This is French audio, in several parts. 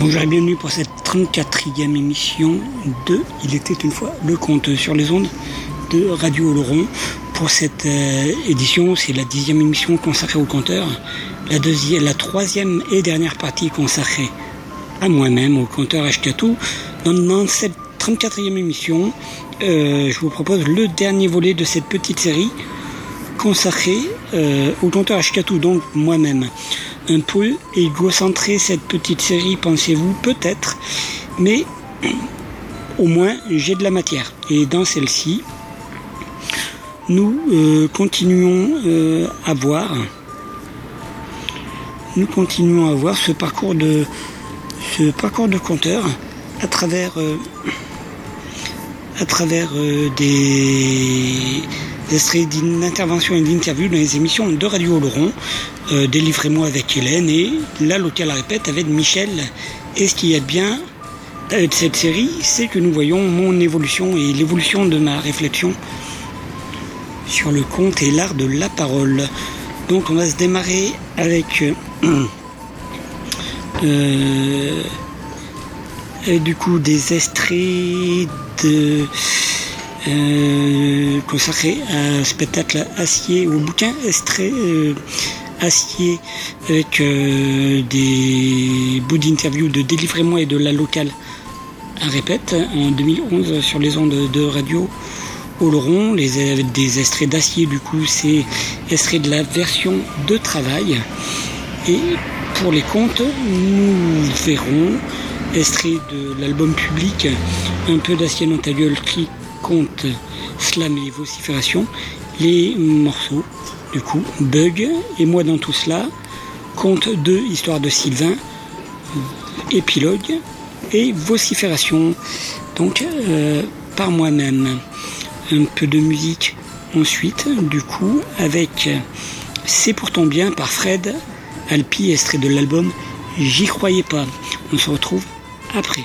Bonjour et bienvenue pour cette 34e émission de Il était une fois le conte sur les ondes de Radio Oloron. Pour cette euh, édition, c'est la dixième émission consacrée au compteur, la, deuxième, la troisième et dernière partie consacrée à moi-même, au compteur Ashkatou. Dans, cette 34e émission, euh, je vous propose le dernier volet de cette petite série consacrée euh, au compteur Ashkatou, donc moi-même un peu égocentré cette petite série, pensez-vous peut-être, mais au moins j'ai de la matière. Et dans celle-ci, nous euh, continuons euh, à voir, nous continuons à voir ce parcours de ce parcours de compteur à travers euh, à travers des extraits d'interventions et d'interviews dans les émissions de Radio Laurent, euh, Délivrez-moi avec Hélène et La Locale répète avec Michel. Et ce qu'il y a de bien avec cette série, c'est que nous voyons mon évolution et l'évolution de ma réflexion sur le conte et l'art de la parole. Donc on va se démarrer avec euh, euh, du coup des extraits de euh, consacré à un spectacle acier, au bouquin extrait euh, acier avec euh, des bouts d'interview de Délivrez-moi et de la locale à répète en 2011 sur les ondes de radio Oloron, les, des extraits d'acier du coup c'est extrait de la version de travail. Et pour les comptes nous verrons extrait de l'album public Un peu d'acier dans ta compte slam et vocifération, les morceaux, du coup, Bug et moi dans tout cela, compte 2, Histoire de Sylvain, épilogue et vocifération, donc euh, par moi-même. Un peu de musique ensuite, du coup, avec C'est pourtant bien par Fred Alpi, extrait de l'album J'y croyais pas. On se retrouve après.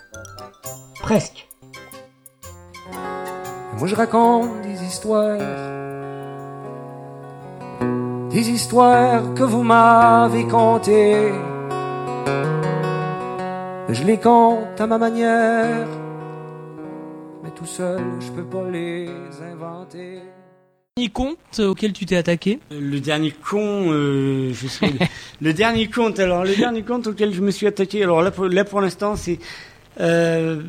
presque. moi je raconte des histoires. Des histoires que vous m'avez contées je les compte à ma manière, mais tout seul, je peux pas les inventer. Le dernier conte auquel tu t'es attaqué? Le dernier con, euh, je sais. le dernier conte, alors le dernier conte auquel je me suis attaqué, alors là pour, là pour l'instant c'est euh,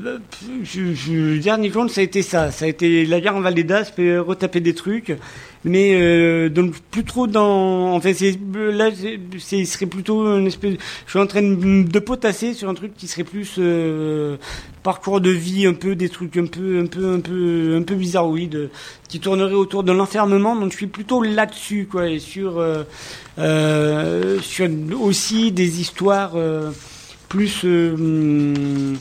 le dernier compte, ça a été ça. Ça a été la guerre en Val d'As, retaper des trucs. Mais euh, donc plus trop dans. En fait, là, c'est, serait plutôt une espèce. Je suis en train de, potasser sur un truc qui serait plus euh, parcours de vie, un peu des trucs un peu, un peu, un peu, un peu bizarroïdes, qui tournerait autour de l'enfermement. Donc je suis plutôt là-dessus, quoi, et sur, euh, euh sur aussi des histoires plus euh,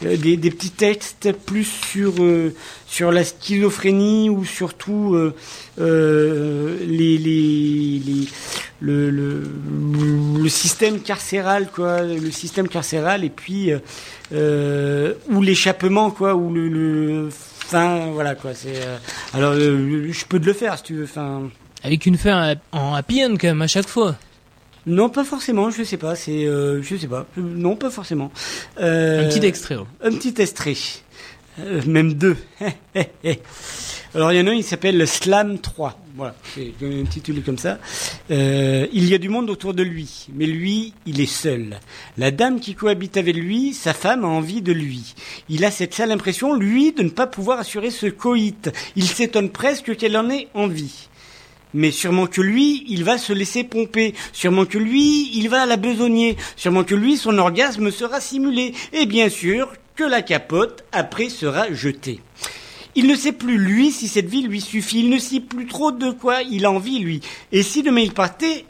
des, des, petits textes plus sur euh, sur la schizophrénie ou surtout euh, les, le, système carcéral quoi le système carcéral et puis ou l'échappement quoi ou le, le fin voilà quoi c'est alors je peux te le faire si tu veux enfin avec une fin en happy end quand même à chaque fois non, pas forcément, je sais pas, c'est, euh, je sais pas, non, pas forcément. Euh, un petit extrait. Un petit extrait, euh, même deux. Alors il y en a un, il s'appelle Slam 3. Voilà, c'est intitulé comme ça. Euh, il y a du monde autour de lui, mais lui, il est seul. La dame qui cohabite avec lui, sa femme a envie de lui. Il a cette sale impression, lui, de ne pas pouvoir assurer ce coït. Il s'étonne presque qu'elle en ait envie mais sûrement que lui, il va se laisser pomper, sûrement que lui, il va la besogner, sûrement que lui, son orgasme sera simulé, et bien sûr que la capote, après, sera jetée. Il ne sait plus, lui, si cette vie lui suffit, il ne sait plus trop de quoi il a envie, lui. Et si demain il partait,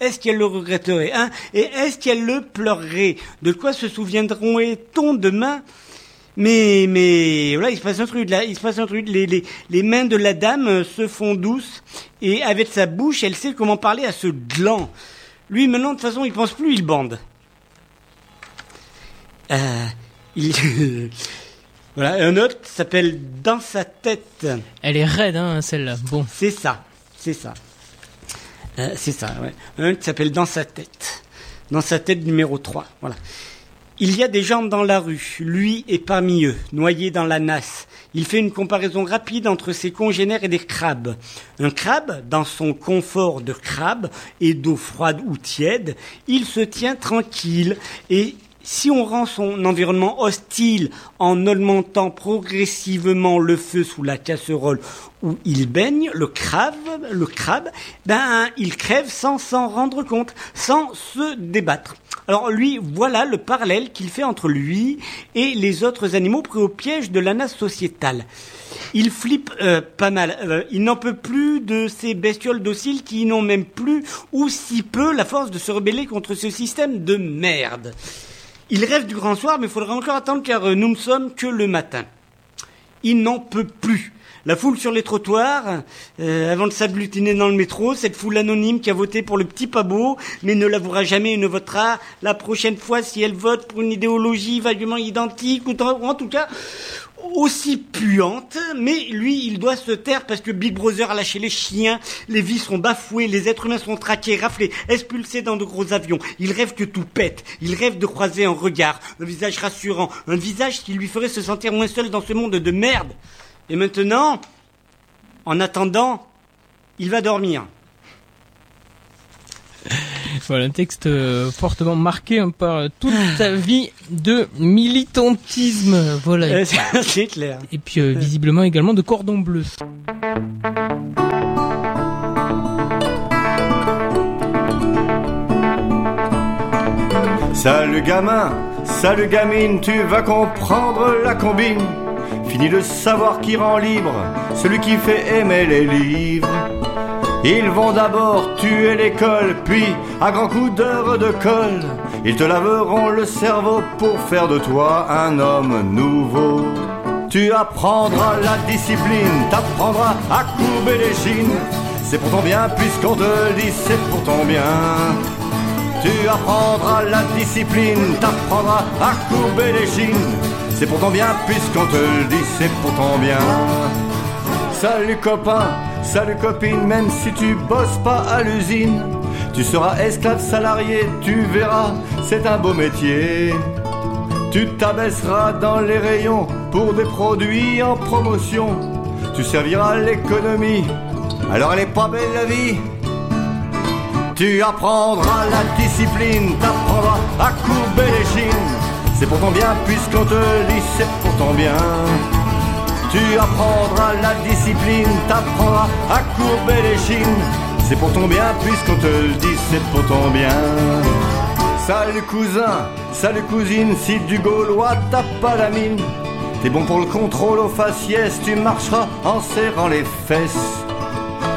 est-ce qu'elle le regretterait, hein? Et est-ce qu'elle le pleurerait? De quoi se souviendront-on demain? Mais, mais voilà, il se passe un truc là, il se passe un truc. Les, les, les mains de la dame euh, se font douces et avec sa bouche, elle sait comment parler à ce gland. Lui, maintenant, de toute façon, il pense plus, il bande. Euh, il... voilà, un autre s'appelle Dans sa tête. Elle est raide, hein, celle-là. Bon. C'est ça, c'est ça. Euh, c'est ça, ouais. Un qui s'appelle Dans sa tête. Dans sa tête numéro 3, voilà. Il y a des gens dans la rue, lui est parmi eux, noyé dans la nasse. Il fait une comparaison rapide entre ses congénères et des crabes. Un crabe, dans son confort de crabe et d'eau froide ou tiède, il se tient tranquille et si on rend son environnement hostile en augmentant progressivement le feu sous la casserole où il baigne, le crabe, le crabe, ben, il crève sans s'en rendre compte, sans se débattre. Alors lui, voilà le parallèle qu'il fait entre lui et les autres animaux pris au piège de la nasse sociétale. Il flippe euh, pas mal. Euh, il n'en peut plus de ces bestioles dociles qui n'ont même plus ou si peu la force de se rebeller contre ce système de merde. Il rêve du grand soir, mais il faudra encore attendre car euh, nous ne sommes que le matin. Il n'en peut plus. La foule sur les trottoirs, euh, avant de s'agglutiner dans le métro, cette foule anonyme qui a voté pour le petit Pabot, mais ne l'avouera jamais et ne votera la prochaine fois si elle vote pour une idéologie vaguement identique, ou en tout cas aussi puante, mais lui, il doit se taire parce que Big Brother a lâché les chiens, les vies sont bafouées, les êtres humains sont traqués, raflés, expulsés dans de gros avions. Il rêve que tout pète, il rêve de croiser un regard, un visage rassurant, un visage qui lui ferait se sentir moins seul dans ce monde de merde. Et maintenant, en attendant, il va dormir. Voilà, un texte euh, fortement marqué hein, par toute ta vie de militantisme. Voilà. Euh, c'est- C'est clair. Et puis euh, visiblement également de cordon bleu. Salut gamin, salut gamine, tu vas comprendre la combine. Fini de savoir qui rend libre, celui qui fait aimer les livres. Ils vont d'abord tuer l'école, puis à grands coups d'heure de colle, ils te laveront le cerveau pour faire de toi un homme nouveau. Tu apprendras la discipline, t'apprendras à courber les chines. C'est pour ton bien, puisqu'on te dit, c'est pour ton bien. Tu apprendras la discipline, t'apprendras à courber les chines. C'est pour ton bien, puisqu'on te le dit, c'est pour ton bien. Salut copain, salut copine, même si tu bosses pas à l'usine, tu seras esclave salarié, tu verras, c'est un beau métier. Tu t'abaisseras dans les rayons pour des produits en promotion. Tu serviras l'économie, alors elle est pas belle la vie. Tu apprendras la discipline, t'apprendras à courber les chines. C'est pour ton bien, puisqu'on te le dit, c'est pour ton bien. Tu apprendras la discipline, t'apprendras à courber les chines. C'est pour ton bien, puisqu'on te dit, c'est pour ton bien. Salut cousin, salut cousine, si du gaulois t'as pas la mine. T'es bon pour le contrôle aux faciès, tu marcheras en serrant les fesses.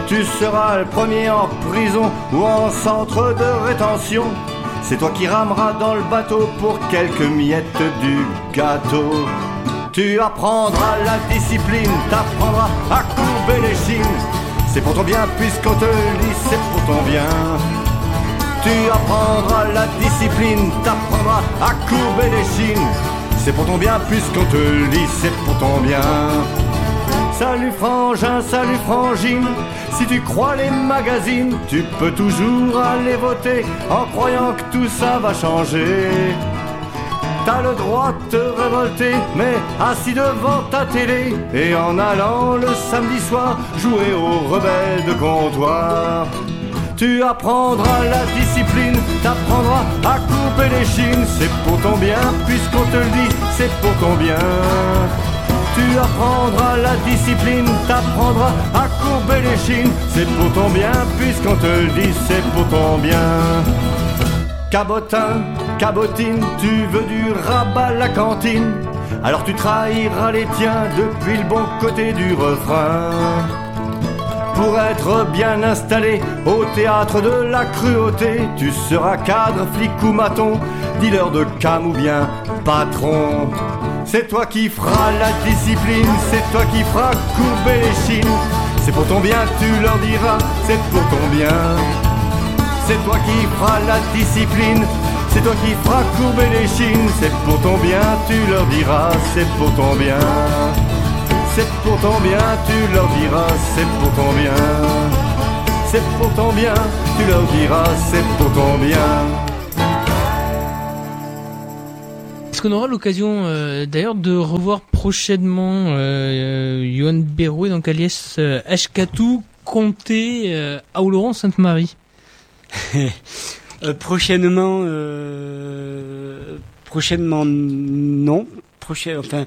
Tu seras le premier en prison ou en centre de rétention. C'est toi qui rameras dans le bateau pour quelques miettes du gâteau. Tu apprendras la discipline, t'apprendras à courber les chines. C'est pour ton bien puisqu'on te le dit, c'est pour ton bien. Tu apprendras la discipline, t'apprendras à courber les chines. C'est pour ton bien puisqu'on te le dit, c'est pour ton bien. Salut frangin, salut frangine, si tu crois les magazines, tu peux toujours aller voter en croyant que tout ça va changer. T'as le droit de te révolter, mais assis devant ta télé et en allant le samedi soir jouer aux rebelles de comptoir. Tu apprendras la discipline, t'apprendras à couper les chines, c'est pour ton bien, puisqu'on te le dit, c'est pour ton bien. Tu apprendras la discipline, t'apprendras à courber les chines, c'est pour ton bien, puisqu'on te dit, c'est pour ton bien. Cabotin, cabotine, tu veux du rabat à la cantine, alors tu trahiras les tiens depuis le bon côté du refrain. Pour être bien installé au théâtre de la cruauté, tu seras cadre, flic ou maton, dealer de cam ou bien patron. C'est toi qui feras la discipline, c'est toi qui feras courber les chines. C'est pour ton bien, tu leur diras, c'est pour ton bien. C'est toi qui feras la discipline, c'est toi qui feras courber les chines. C'est pour ton bien, tu leur diras, c'est pour ton bien. C'est pour ton bien, tu leur diras, c'est pour ton bien. C'est pour ton bien, tu leur diras, c'est pour ton bien. Qu'on aura l'occasion euh, d'ailleurs de revoir prochainement euh, euh, Johan Berrouet, donc alias euh, Comté euh, à Oloron Sainte-Marie Euh, prochainement, prochainement non. Prochain, enfin,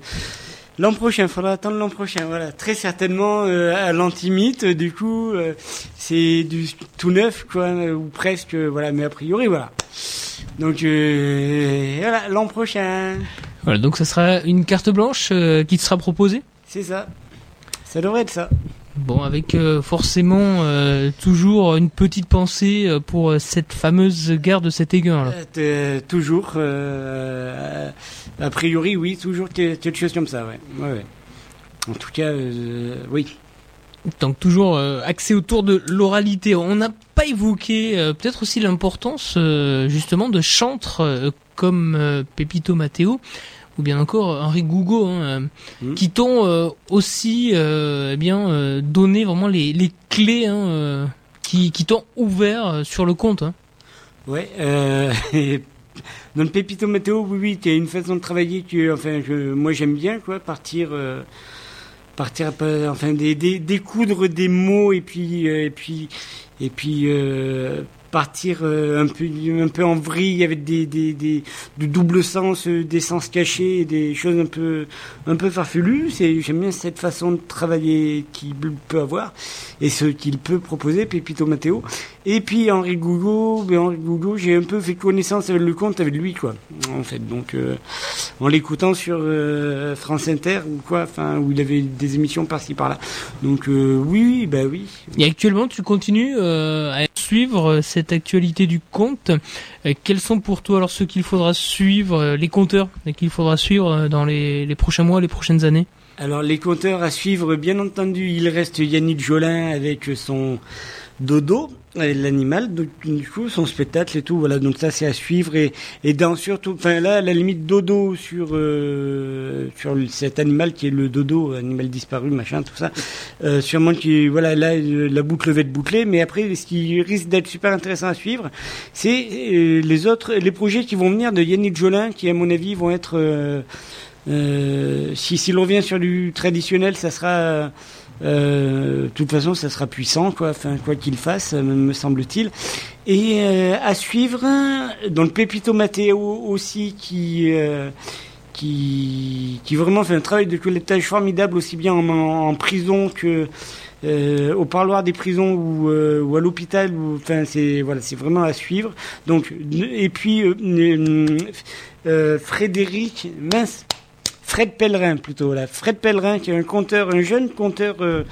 l'an prochain, faudra attendre l'an prochain. Voilà, très certainement à l'antimite. Du coup, c'est du tout neuf, quoi, ou presque. Voilà, mais a priori, voilà. Donc euh, voilà, l'an prochain, Voilà, donc ça sera une carte blanche euh, qui te sera proposée c'est ça. Ça devrait être ça. Bon, avec euh, forcément toujours une petite pensée pour cette fameuse gare de cet t- toujours, a priori, oui, toujours que- quelque chose comme ça, ouais. ouais, ouais. En tout cas, oui. Donc toujours euh, axé autour de l'oralité. On n'a pas évoqué euh, peut-être aussi l'importance euh, justement de chantres comme Pepito Matteo ou bien encore Henri Gougo, hein, Mm. qui t'ont aussi eh bien donné vraiment les, les clés, hein, qui, qui t'ont ouvert sur le compte. Hein. Ouais, dans le Pépito Météo, oui, oui, il y a une façon de travailler que, enfin, je, moi j'aime bien, quoi, partir, partir, enfin, des, découdre des mots et puis, euh, et puis, et puis, euh, partir euh, un peu, un peu en vrille avec des, des, des, double sens, des sens cachés, des choses un peu, un peu farfelues. C'est, j'aime bien cette façon de travailler qu'il peut avoir et ce qu'il peut proposer, Pépito Matteo. Et puis Henri Gougo, ben Henri Gougo, j'ai un peu fait connaissance avec le compte avec lui, quoi. En fait, donc euh, en l'écoutant sur euh, France Inter ou quoi, enfin où il avait des émissions par-ci par-là. Donc euh, oui, oui, bah oui. Et actuellement, tu continues euh, à suivre euh, cette actualité du compte. Euh, quels sont pour toi alors ceux qu'il faudra suivre, les compteurs qu'il faudra suivre dans les, les prochains mois, les prochaines années? Alors les compteurs à suivre, bien entendu, il reste Yannick Jolin avec son dodo, l'animal, donc du coup son spectacle et tout, voilà, donc ça c'est à suivre. Et, et dans surtout, enfin là la limite dodo sur euh, sur cet animal qui est le dodo, animal disparu, machin, tout ça, euh, sûrement qui, voilà, là euh, la boucle va être bouclée, mais après ce qui risque d'être super intéressant à suivre, c'est euh, les autres, les projets qui vont venir de Yannick Jolin, qui à mon avis vont être euh, euh, si, si l'on revient sur du traditionnel, ça sera, euh, de toute façon, ça sera puissant, quoi, quoi qu'il fasse, me, me semble-t-il. Et euh, à suivre, dans le Pépito Matteo aussi, qui, euh, qui, vraiment fait un travail de collectage formidable, aussi bien en, prison que euh, au parloir des prisons ou, euh, à l'hôpital. Enfin, c'est voilà, c'est vraiment à suivre. Donc, et puis euh, euh, euh, Frédéric, mince. Fred Pellerin plutôt là. Fred Pellerin qui est un conteur, un jeune conteur euh,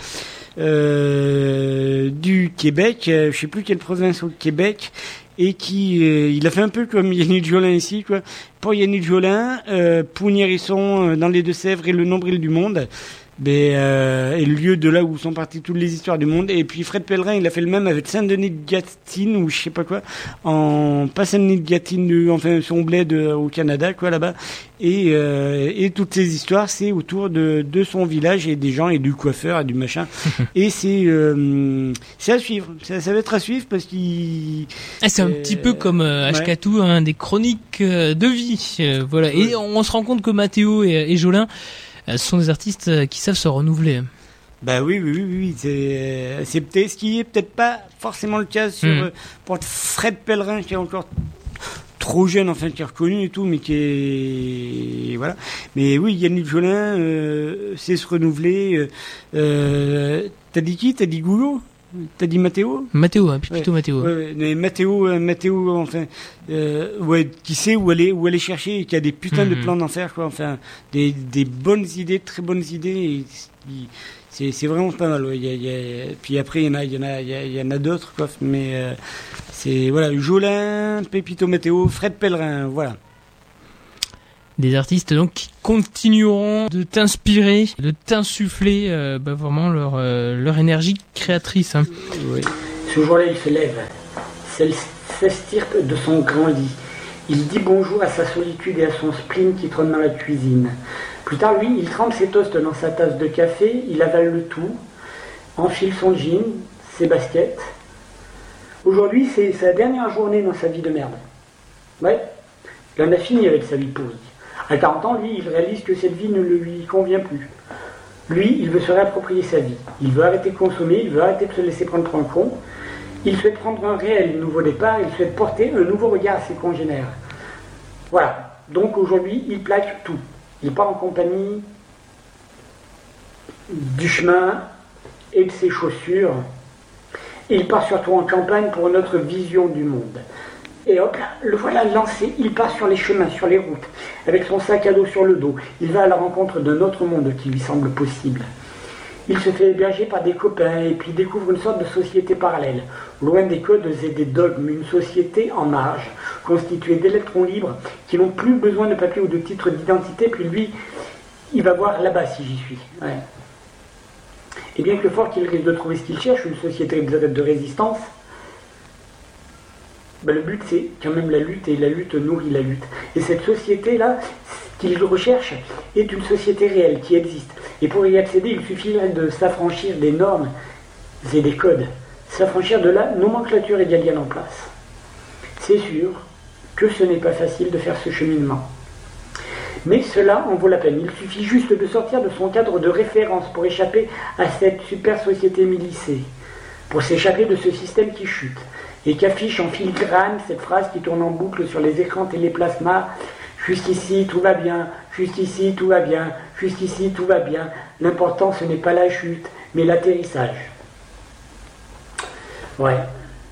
euh, du Québec, euh, je sais plus quelle province au Québec, et qui euh, il a fait un peu comme Yannick Jolin ici quoi. Pour Yannick Jolin, euh, Pougnérisson dans les Deux-Sèvres et le nombril du monde. Ben, euh, et le lieu de là où sont parties toutes les histoires du monde. Et puis Fred Pellerin, il a fait le même avec Saint-Denis de Gatineau ou je sais pas quoi, en pas Saint-Denis de Gatineau, enfin son bled euh, au Canada, quoi là-bas. Et, euh, et toutes ces histoires, c'est autour de, de son village et des gens et du coiffeur et du machin. et c'est euh, c'est à suivre. Ça, ça va être à suivre parce qu'il Ah, c'est un Euh, petit peu comme euh, ouais. Hein, des chroniques euh, de vie. euh, voilà. Et on, se rend compte que Mathéo et, et Jolin euh, sont des artistes euh, qui savent se renouveler. Bah oui, oui, oui, oui. C'est, c'est peut-être ce qui est peut-être pas forcément le cas sur euh, pour Fred Pellerin qui est encore trop jeune, enfin qui est reconnu et tout, mais qui est voilà. Mais oui, Yannick Jolin, euh, c'est se renouveler. Euh, euh, t'as dit qui T'as dit Goulot T'as dit Mathéo Mathéo, hein, plutôt Mathéo. Ouais, ouais, mais Mathéo, euh, Mathéo, enfin, euh, ouais, qui sait où aller, où aller chercher et qui a des putains de Mhm. plans d'enfer, quoi. Enfin, des, des bonnes idées, très bonnes idées. C'est, c'est vraiment pas mal. Ouais. Y a, y a- puis après, il y en a, il y en a, il y, en a d'autres, quoi. Mais euh, c'est voilà, Jolin, Pépito Mathéo, Fred Pellerin, voilà. Des artistes donc qui continueront de t'inspirer, de t'insuffler euh, bah, vraiment leur, euh, leur énergie créatrice. Hein. Ce jour-là, il se lève, s'estirpe de son grand lit. Il dit bonjour à sa solitude et à son spleen qui trône dans la cuisine. Plus tard, lui, il trempe ses toasts dans sa tasse de café, il avale le tout, enfile son jean, ses baskets. Aujourd'hui, c'est sa dernière journée dans sa vie de merde. Ouais, il en a fini avec sa vie pourrie. À 40 ans, lui, il réalise que cette vie ne lui convient plus. Lui, il veut se réapproprier sa vie. Il veut arrêter de consommer, il veut arrêter de se laisser prendre pour un con. Il souhaite prendre un réel nouveau départ, il souhaite porter un nouveau regard à ses congénères. Voilà. Donc aujourd'hui, il plaque tout. Il part en compagnie du chemin et de ses chaussures. Il part surtout en campagne pour notre vision du monde. Et hop là, le voilà lancé, il part sur les chemins, sur les routes, avec son sac à dos sur le dos. Il va à la rencontre d'un autre monde qui lui semble possible. Il se fait héberger par des copains et puis découvre une sorte de société parallèle, loin des codes et des dogmes, une société en marge, constituée d'électrons libres qui n'ont plus besoin de papier ou de titre d'identité, puis lui, il va voir là-bas si j'y suis. Et bien que fort qu'il risque de trouver ce qu'il cherche, une société de résistance, ben, le but c'est quand même la lutte et la lutte nourrit la lutte. Et cette société-là, ce qu'il recherche, est une société réelle qui existe. Et pour y accéder, il suffit de s'affranchir des normes et des codes, s'affranchir de la nomenclature égalienne en place. C'est sûr que ce n'est pas facile de faire ce cheminement. Mais cela en vaut la peine. Il suffit juste de sortir de son cadre de référence pour échapper à cette super société milicée, pour s'échapper de ce système qui chute et qui affiche en filigrane cette phrase qui tourne en boucle sur les écrans téléplasma Jusqu'ici tout va bien, jusqu'ici tout va bien, jusqu'ici tout va bien. L'important ce n'est pas la chute, mais l'atterrissage. Ouais.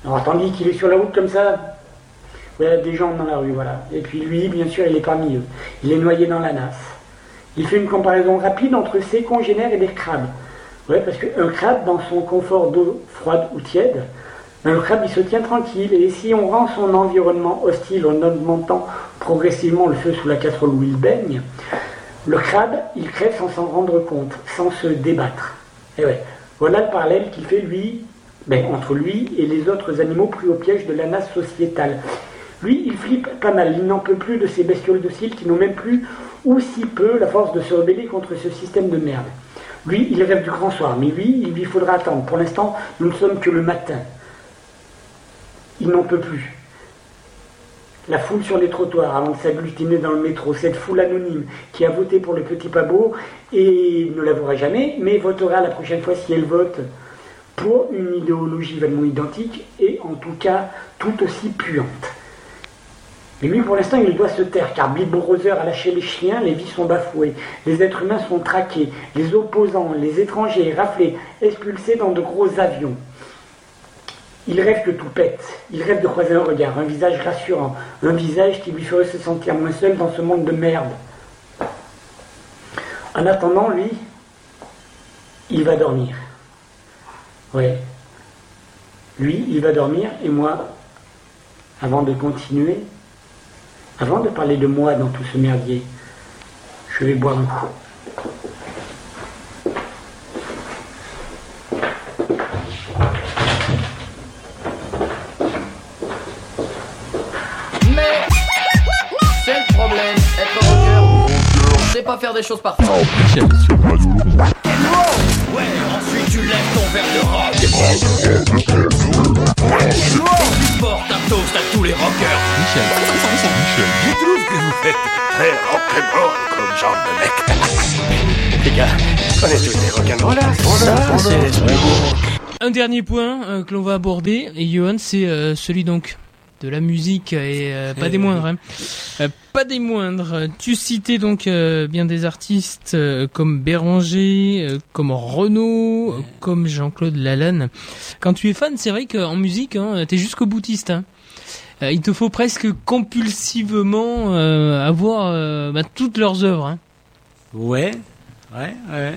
Alors tandis qu'il est sur la route comme ça, il y a des gens dans la rue, voilà. Et puis lui, bien sûr, il est parmi eux. Il est noyé dans la nasse. Il fait une comparaison rapide entre ses congénères et des crabes. Ouais, parce qu'un crabe, dans son confort d'eau froide ou tiède, le crabe, il se tient tranquille. Et si on rend son environnement hostile en augmentant progressivement le feu sous la casserole où il baigne, le crabe, il crève sans s'en rendre compte, sans se débattre. Et ouais, voilà le parallèle qu'il fait, lui, ben, entre lui et les autres animaux pris au piège de la masse sociétale. Lui, il flippe pas mal, il n'en peut plus de ces bestioles dociles qui n'ont même plus, ou si peu, la force de se rebeller contre ce système de merde. Lui, il rêve du grand soir, mais lui, il lui faudra attendre. Pour l'instant, nous ne sommes que le matin. Il n'en peut plus. La foule sur les trottoirs avant de s'agglutiner dans le métro, cette foule anonyme qui a voté pour le petit Pabot et ne l'avouera jamais, mais votera la prochaine fois si elle vote pour une idéologie vaguement identique et en tout cas tout aussi puante. Mais lui, pour l'instant, il doit se taire, car Bill a lâché les chiens, les vies sont bafouées, les êtres humains sont traqués, les opposants, les étrangers, raflés, expulsés dans de gros avions. Il rêve que tout pète, il rêve de croiser un regard, un visage rassurant, un visage qui lui ferait se sentir moins seul dans ce monde de merde. En attendant, lui, il va dormir. Oui. Lui, il va dormir, et moi, avant de continuer, avant de parler de moi dans tout ce merdier, je vais boire un coup. C'est pas faire des choses parfaites. Ouais, ensuite tu lèves ton verre de rock. Et tu portes un toast à tous les rockers. Je trouve que vous faites très rock'n'roll comme genre de mec. Les gars, on est tous des rock'n'rollers. Ça, c'est l'esprit. Un dernier point euh, que l'on va aborder, et Johan, c'est euh, celui donc de la musique et euh, pas des moindres. hein. Pas des moindres. Tu citais donc euh, bien des artistes euh, comme Béranger, euh, comme Renaud, comme Jean-Claude Lalanne. Quand tu es fan, c'est vrai qu'en musique, hein, t'es jusqu'au boutiste. Hein. Il te faut presque compulsivement avoir bah, toutes leurs œuvres. hein. Ouais, ouais, ouais.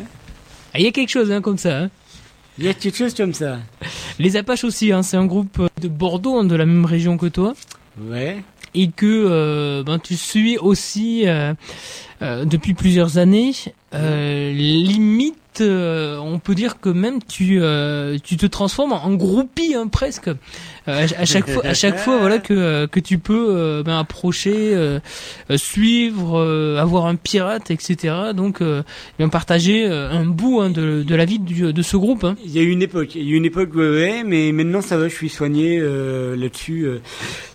Ah, Il y a quelque chose hein, comme ça. Il y a quelque chose comme ça. Les Apaches aussi, c'est un groupe de Bordeaux, de la même région que toi. Ouais. Et que euh, ben, tu suis aussi euh, euh, depuis plusieurs années. Limite, on peut dire que même tu tu te transformes en groupie hein, presque. Euh, à, chaque fois, à chaque fois, voilà que euh, que tu peux euh, ben, approcher, euh, euh, suivre, avoir un pirate, etc. Donc, euh, bien partager un bout hein, de, de la vie du, de ce groupe. Hein. Il y a eu une époque, il y a eu une époque, ouais, mais maintenant ça va, je suis soigné là-dessus.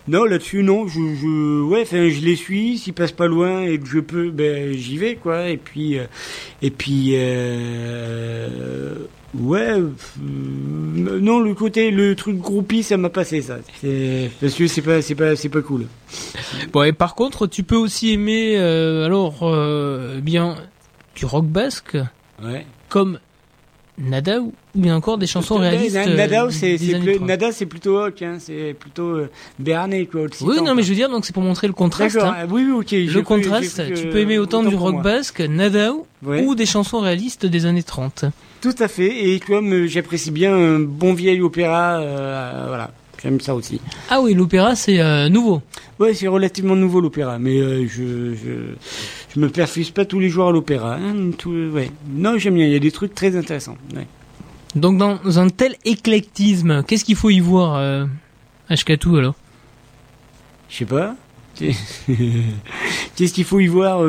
Non, là-dessus, non, je, je, ouais, je les suis, s'ils passent pas loin et que je peux, ben, j'y vais, quoi. Et puis, et puis, ouais, euh, non, le côté, le truc groupie, ça m'a passé, ça. Parce que c'est pas, c'est pas, c'est pas cool. Bon, et par contre, tu peux aussi aimer, euh, alors, euh, bien, du rock basque, Ouais. comme Nada ou bien encore des chansons réalistes. Nada, c'est, des c'est années plus- 30. Nada, c'est plutôt rock, hein, c'est plutôt euh, quoi. Oui, non, mais je veux dire, donc c'est pour montrer le contraste. Hein. ah, oui, oui, ok. Le contraste, tu peux aimer autant, du rock basque, Ouais. ou des chansons réalistes des années 30. Tout à fait. Et comme j'apprécie bien un bon vieil opéra, euh, voilà, j'aime ça aussi. Ah oui, l'opéra, c'est euh, nouveau. Ouais, c'est relativement nouveau l'opéra, mais euh, je, je je me perfuse pas tous les jours à l'opéra. Hein, ouais. Non, j'aime bien. Il y a des trucs très intéressants. Ouais. Donc dans un tel éclectisme, qu'est-ce qu'il faut y voir, euh, Ashkatu, alors? Je sais pas. Qu'est-ce qu'il faut y voir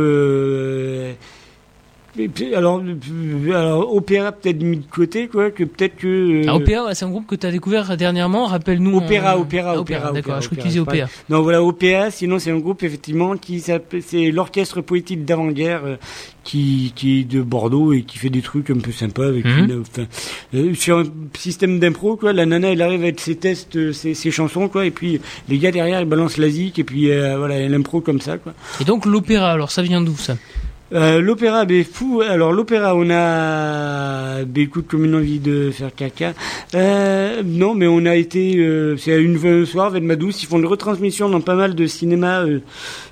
et puis, alors, euh, alors, opéra peut-être mis de côté, quoi, que peut-être que. euh, Ah, Opéra, ouais, c'est un groupe que tu as découvert dernièrement. Rappelle-nous. Opéra, en- opéra, Ah, opéra, D'accord, opéra, je crois que tu opéra, disais opéra. Non, voilà, OPA, sinon c'est un groupe effectivement qui s'appelle, c'est l'orchestre poétique d'avant-guerre euh, qui, qui est de Bordeaux et qui fait des trucs un peu sympas avec Mhm. une, enfin, euh, sur un système d'impro, quoi. La nana, elle arrive avec ses tests, euh, ses, ses chansons, quoi, et puis les gars derrière, ils balancent la zik et puis euh, voilà, elle impro comme ça, quoi. Et donc l'opéra, alors ça vient d'où ça Euh, l'opéra, ben fou. Alors l'opéra, on a, ben écoute, comme une envie de faire caca. Euh, non, mais on a été, euh, c'est à une un soir, avec ma douce, ils font des retransmissions dans pas mal de cinéma, euh,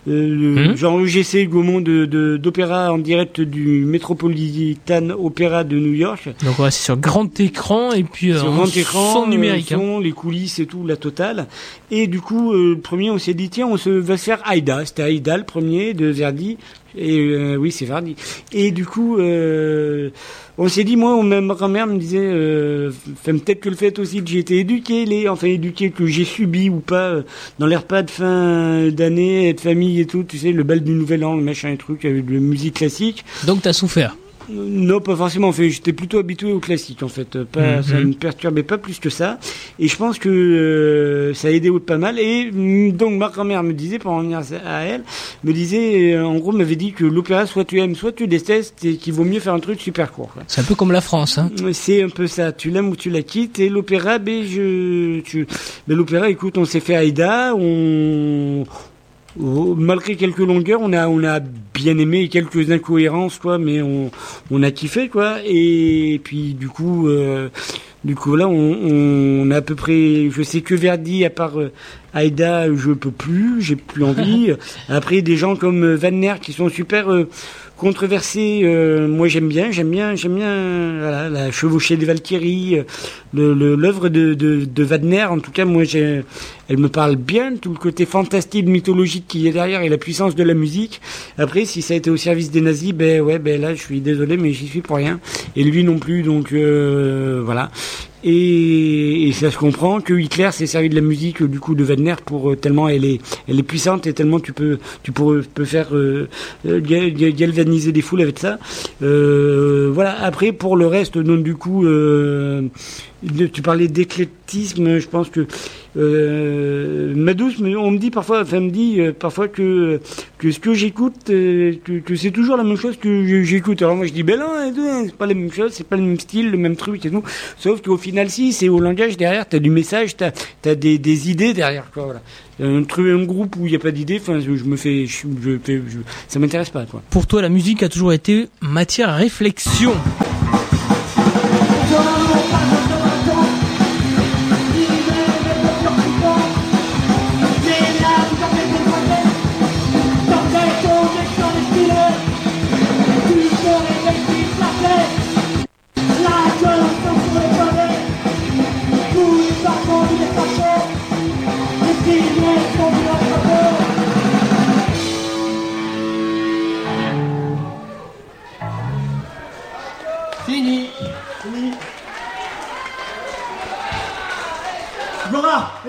euh, Mhm. genre UGC, Gaumont, de d'opéra en direct du Metropolitan Opera de New York. Donc ouais, c'est sur grand écran et puis euh, Sur grand écran, son numérique. hein. les coulisses et tout, la totale. Et du coup, euh, le premier, on s'est dit, tiens, on se va se faire Aïda. C'était Aïda, le premier, de Verdi. Et euh, oui, c'est Verdi. Et du coup, euh, on s'est dit, moi, ma grand-mère me disait, euh, peut-être que le fait aussi que j'ai été éduqué, les, enfin éduqué, que j'ai subi ou pas, dans les repas de fin d'année, de famille et tout, tu sais, le bal du Nouvel An, le machin et truc, avec de la musique classique. Donc t'as souffert. Non, pas forcément. En fait, j'étais plutôt habitué au classique, en fait. Pas, Mhm. Ça me perturbait pas plus que ça. Et je pense que euh, ça a aidé pas mal. Et mm, donc, ma grand-mère me disait, pour en venir à elle, me disait, euh, en gros, m'avait dit que l'opéra, soit tu aimes, soit tu détestes, et qu'il vaut mieux faire un truc super court. C'est un peu comme la France. Hein. C'est un peu ça. Tu l'aimes ou tu la quittes. Et l'opéra, ben, je, tu, ben, l'opéra, écoute, on s'est fait Aïda, on, malgré quelques longueurs, on a on a bien aimé quelques incohérences quoi, mais on on a kiffé quoi. Et puis du coup euh, du coup là on, on a à peu près, je sais que Verdi à part euh, Aïda, je peux plus, j'ai plus envie. Après des gens comme euh, Wagner qui sont super euh, controversés, euh, moi j'aime bien, j'aime bien, j'aime bien la chevauchée des Valkyries, euh, l'œuvre de, de de Wagner. En tout cas, moi elle me parle bien, tout le côté fantastique, mythologique qui est derrière et la puissance de la musique. Après, si ça a été au service des nazis, ben ouais, ben là, je suis désolé, mais j'y suis pour rien. Et lui non plus, donc euh, voilà. Et, et ça se comprend que Hitler s'est servi de la musique du coup de Wagner pour euh, tellement elle est elle est puissante et tellement tu peux tu peux, peux faire euh, euh, gal- gal- galvaniser des foules avec ça. Euh, voilà. Après pour le reste, donc du coup, euh, tu parlais d'éclectisme. Je pense que euh, ma douce, me- on me dit parfois, enfin me dit euh, parfois que que ce que j'écoute, euh, que, que c'est toujours la même chose que j'écoute. Alors moi je dis ben non, hein, c'est pas la même chose, c'est pas le même style, le même truc et tout. Sauf qu'au final si, c'est au langage derrière, t'as du message, t'as as des, des idées derrière quoi. Voilà. Un truc, un groupe où il y a pas d'idées, enfin je, je me fais, je, je fais, je- ça m'intéresse pas quoi. Pour toi, la musique a toujours été matière à réflexion.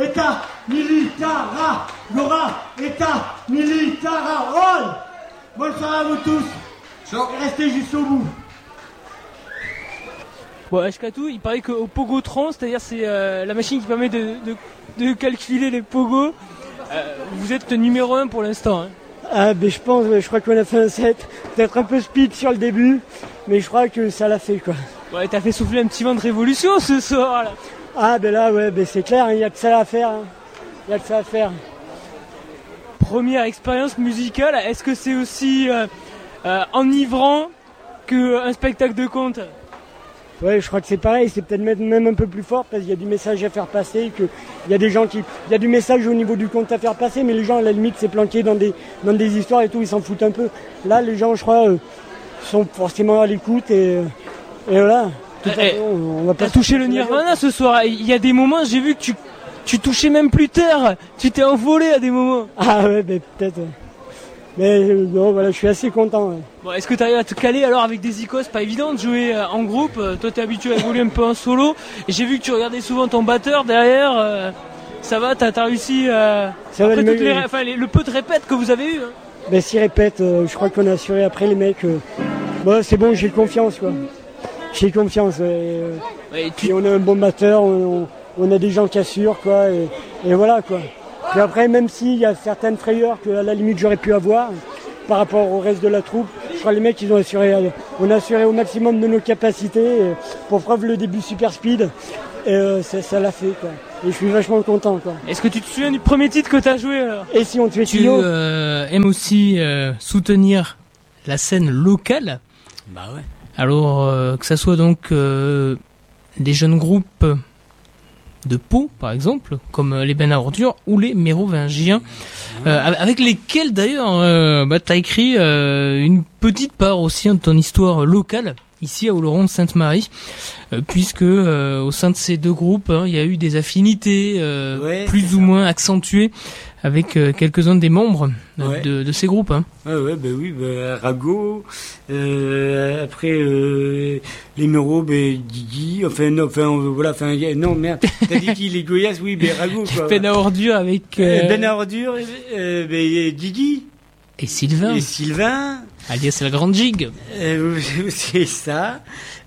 État, Militara. Gora, État, Militara. All. Bonne soirée à vous tous. Et restez jusqu'au bout. Bon, Ashkatu, il paraît qu'au Pogotron, c'est-à-dire c'est euh, la machine qui permet de, de, de calculer les pogos, euh, vous êtes numéro un pour l'instant. Hein. Ah ben je pense, je crois qu'on a fait un set, peut-être un peu speed sur le début, mais je crois que ça l'a fait quoi. Ouais, t'as fait souffler un petit vent de révolution ce soir là. Ah ben là ouais, ben c'est clair, il y a que ça à faire. hein. Il y a que ça à faire. Première expérience musicale, est-ce que c'est aussi euh, euh, enivrant qu'un spectacle de conte? Ouais, je crois que c'est pareil, c'est peut-être même un peu plus fort parce qu'il y a du message à faire passer, que il y a des gens qui, il y a du message au niveau du compte à faire passer, mais les gens à la limite c'est planqué dans des dans des histoires et tout, ils s'en foutent un peu. Là, les gens, je crois, euh, sont forcément à l'écoute et, euh, et voilà. Eh, on va pas touché le nirvana ce soir, il y a des moments, j'ai vu que tu, tu touchais même plus terre, tu t'es envolé à des moments. Ah ouais, ben peut-être. Mais euh, non, voilà, je suis assez content. ouais. Bon, est-ce que tu arrives à te caler alors avec des icônes Pas évident de jouer euh, en groupe. Euh, Toi, t'es habitué à évoluer un peu en solo. Et j'ai vu que tu regardais souvent ton batteur derrière. euh, Ça va, t'as as réussi euh, Ça va, après toutes les ré- enfin, les- le peu de répètes que vous avez eu. hein. Ben, s'ils répètent, euh, je crois qu'on a assuré après les mecs. euh, c'est bon, j'ai confiance, quoi. J'ai confiance. ouais, euh, puis on a un bon batteur, on, on- on a des gens qui assurent, quoi. Et, et voilà, quoi. Puis après, même s'il y a certaines frayeurs que à la limite j'aurais pu avoir par rapport au reste de la troupe, je crois que les mecs ils ont assuré, euh, on a assuré au maximum de nos capacités. euh, pour preuve le début super speed, et, euh, ça ça l'a fait, quoi. Et je suis vachement content, quoi. Est-ce que tu te souviens du premier titre que t'as joué alors Et si on tuait Tu euh, aimes aussi euh, soutenir la scène locale? Bah ouais. Alors euh, que ça soit donc euh, des jeunes groupes de Pau, par exemple, comme euh, les à ordures ou les Mérovingiens, euh, avec lesquels d'ailleurs euh, bah, tu as écrit euh, une petite part aussi hein, de ton histoire locale ici à Oloron de Sainte-Marie, euh, puisque euh, au sein de ces deux groupes, hein, il y a eu des affinités euh, Ouais, plus ou moins accentuées avec euh, quelques-uns des membres euh, Ouais. de, de ces groupes. Hein. Ouais, ouais, bah oui, bah, Rago, euh, après, euh, les Méros, ben, Guigui, enfin, non, enfin, euh, voilà, enfin, non, merde, t'as dit qui, les Goyas, oui, ben, Rago, quoi. Ben à ordures avec Euh, Ben à ordures, euh, ben, Guigui. et Sylvain, Et Sylvain, alias la grande gigue. c'est ça.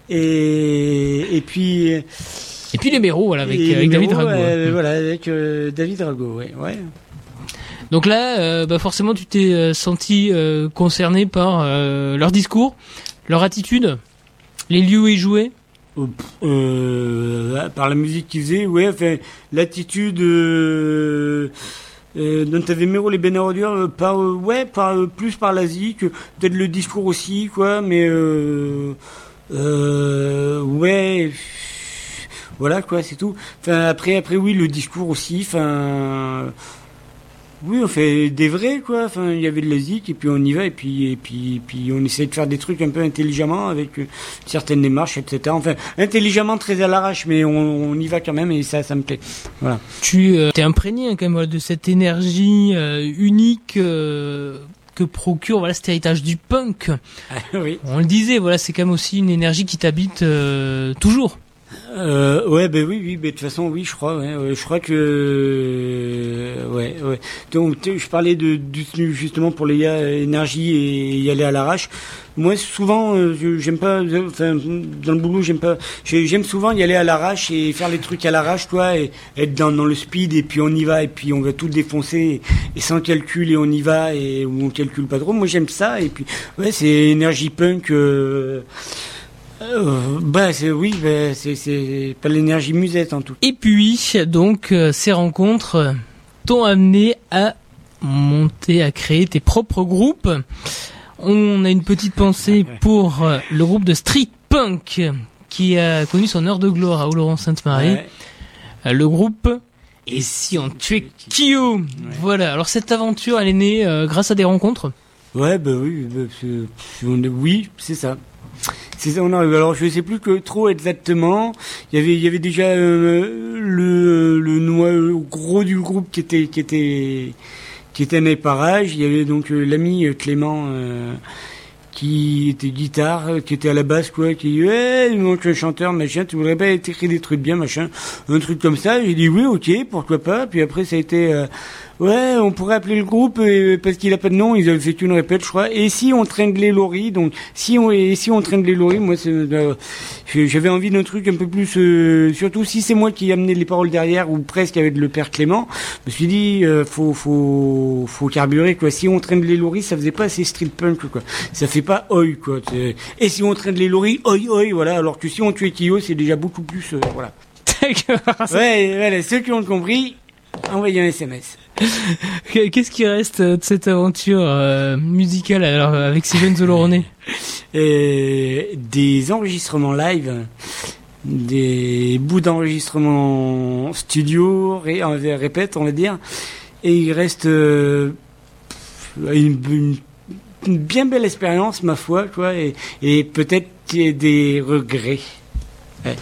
Et, et puis, Et puis les Méros, voilà, avec, avec David Rago. euh, hein. Voilà, avec euh, David Rago, ouais, ouais. Donc là, euh, bah forcément, tu t'es euh, senti euh, concerné par leur discours, leur attitude, les lieux où ils jouaient. Euh, par la musique qu'ils faisaient, ouais, enfin, l'attitude euh, dont t'avais Méro les Bénardures, euh, par, ouais, par, plus par l'Asie que peut-être le discours aussi, quoi, mais ouais, voilà, quoi, c'est tout. Enfin, après, après, oui, le discours aussi, enfin. Oui, on fait des vrais, quoi. Enfin, il y avait de la zik, et puis on y va, et puis, et puis, et puis on essaie de faire des trucs un peu intelligemment avec euh, certaines démarches, etc. Enfin, intelligemment, très à l'arrache, mais on, on y va quand même, et ça, ça me plaît. Voilà. Tu euh, t'es imprégné hein, quand même voilà, de cette énergie euh, unique euh, que procure voilà cet héritage du punk. oui. On le disait, voilà, c'est quand même aussi une énergie qui t'habite euh, toujours. Euh, ouais, ben oui, oui, ben de toute façon, oui, je crois, ouais, ouais, je crois que, euh, ouais, ouais. Donc, je parlais de, justement pour les gars, énergie et y aller à l'arrache. Moi, souvent, euh, j'aime pas, euh, enfin, dans le boulot, j'aime pas, j'ai- j'aime souvent y aller à l'arrache et faire les trucs à l'arrache, toi, et être dans, le speed, et puis on y va, et puis on va tout défoncer, et, sans calcul, et on y va, et on calcule pas trop. Moi, j'aime ça, et puis, ouais, c'est énergie punk, euh, euh, bah, c'est, oui, bah, c'est, pas l'énergie musette, en tout cas. Et puis, donc, euh, ces rencontres t'ont amené à monter, à créer tes propres groupes. On a une petite pensée pour euh, le groupe de street punk qui a connu son heure de gloire à Oloron-Sainte-Marie. Ouais. Euh, Le groupe Et si on tuait Kyo Voilà, alors cette aventure, elle est née grâce à des rencontres? Ouais, bah oui, bah, oui, c'est ça. Alors, je sais plus que trop exactement. Il y avait, déjà euh, le gros du groupe qui était qui était qui. Il y avait donc euh, l'ami euh, Clément qui était guitare, qui était à la basse quoi, qui dit ouais, donc le chanteur machin, tu voudrais pas écrire des trucs bien machin, un truc comme ça? J'ai dit oui, ok, pourquoi pas. Puis après ça a été Ouais, on pourrait appeler le groupe euh, parce qu'il a pas de nom. Ils avaient fait une répète, je crois. Et si on tringlait Laurie, donc si on et si on tringlait Laurie, moi c'est, euh, j'avais envie d'un truc un peu plus. euh, surtout si c'est moi qui ai amené les paroles derrière ou presque avec le père Clément. Je me suis dit euh, faut faut faut carburer quoi. Si on tringlait Laurie, ça faisait pas assez street punk quoi. Ça fait pas oi quoi. Et si on tringlait Laurie, oi oi voilà. Alors que si on tuait Kyo, c'est déjà beaucoup plus euh, voilà. ouais, voilà, ceux qui ont compris, envoyez un SMS. Qu'est-ce qui reste euh, de cette aventure euh, musicale alors euh, avec ces jeunes Oloronais des enregistrements live, des bouts d'enregistrement studio, ré, répète, on va dire, et il reste euh, une, une- une bien belle expérience, ma foi, quoi, et, et peut-être des regrets. Ouais.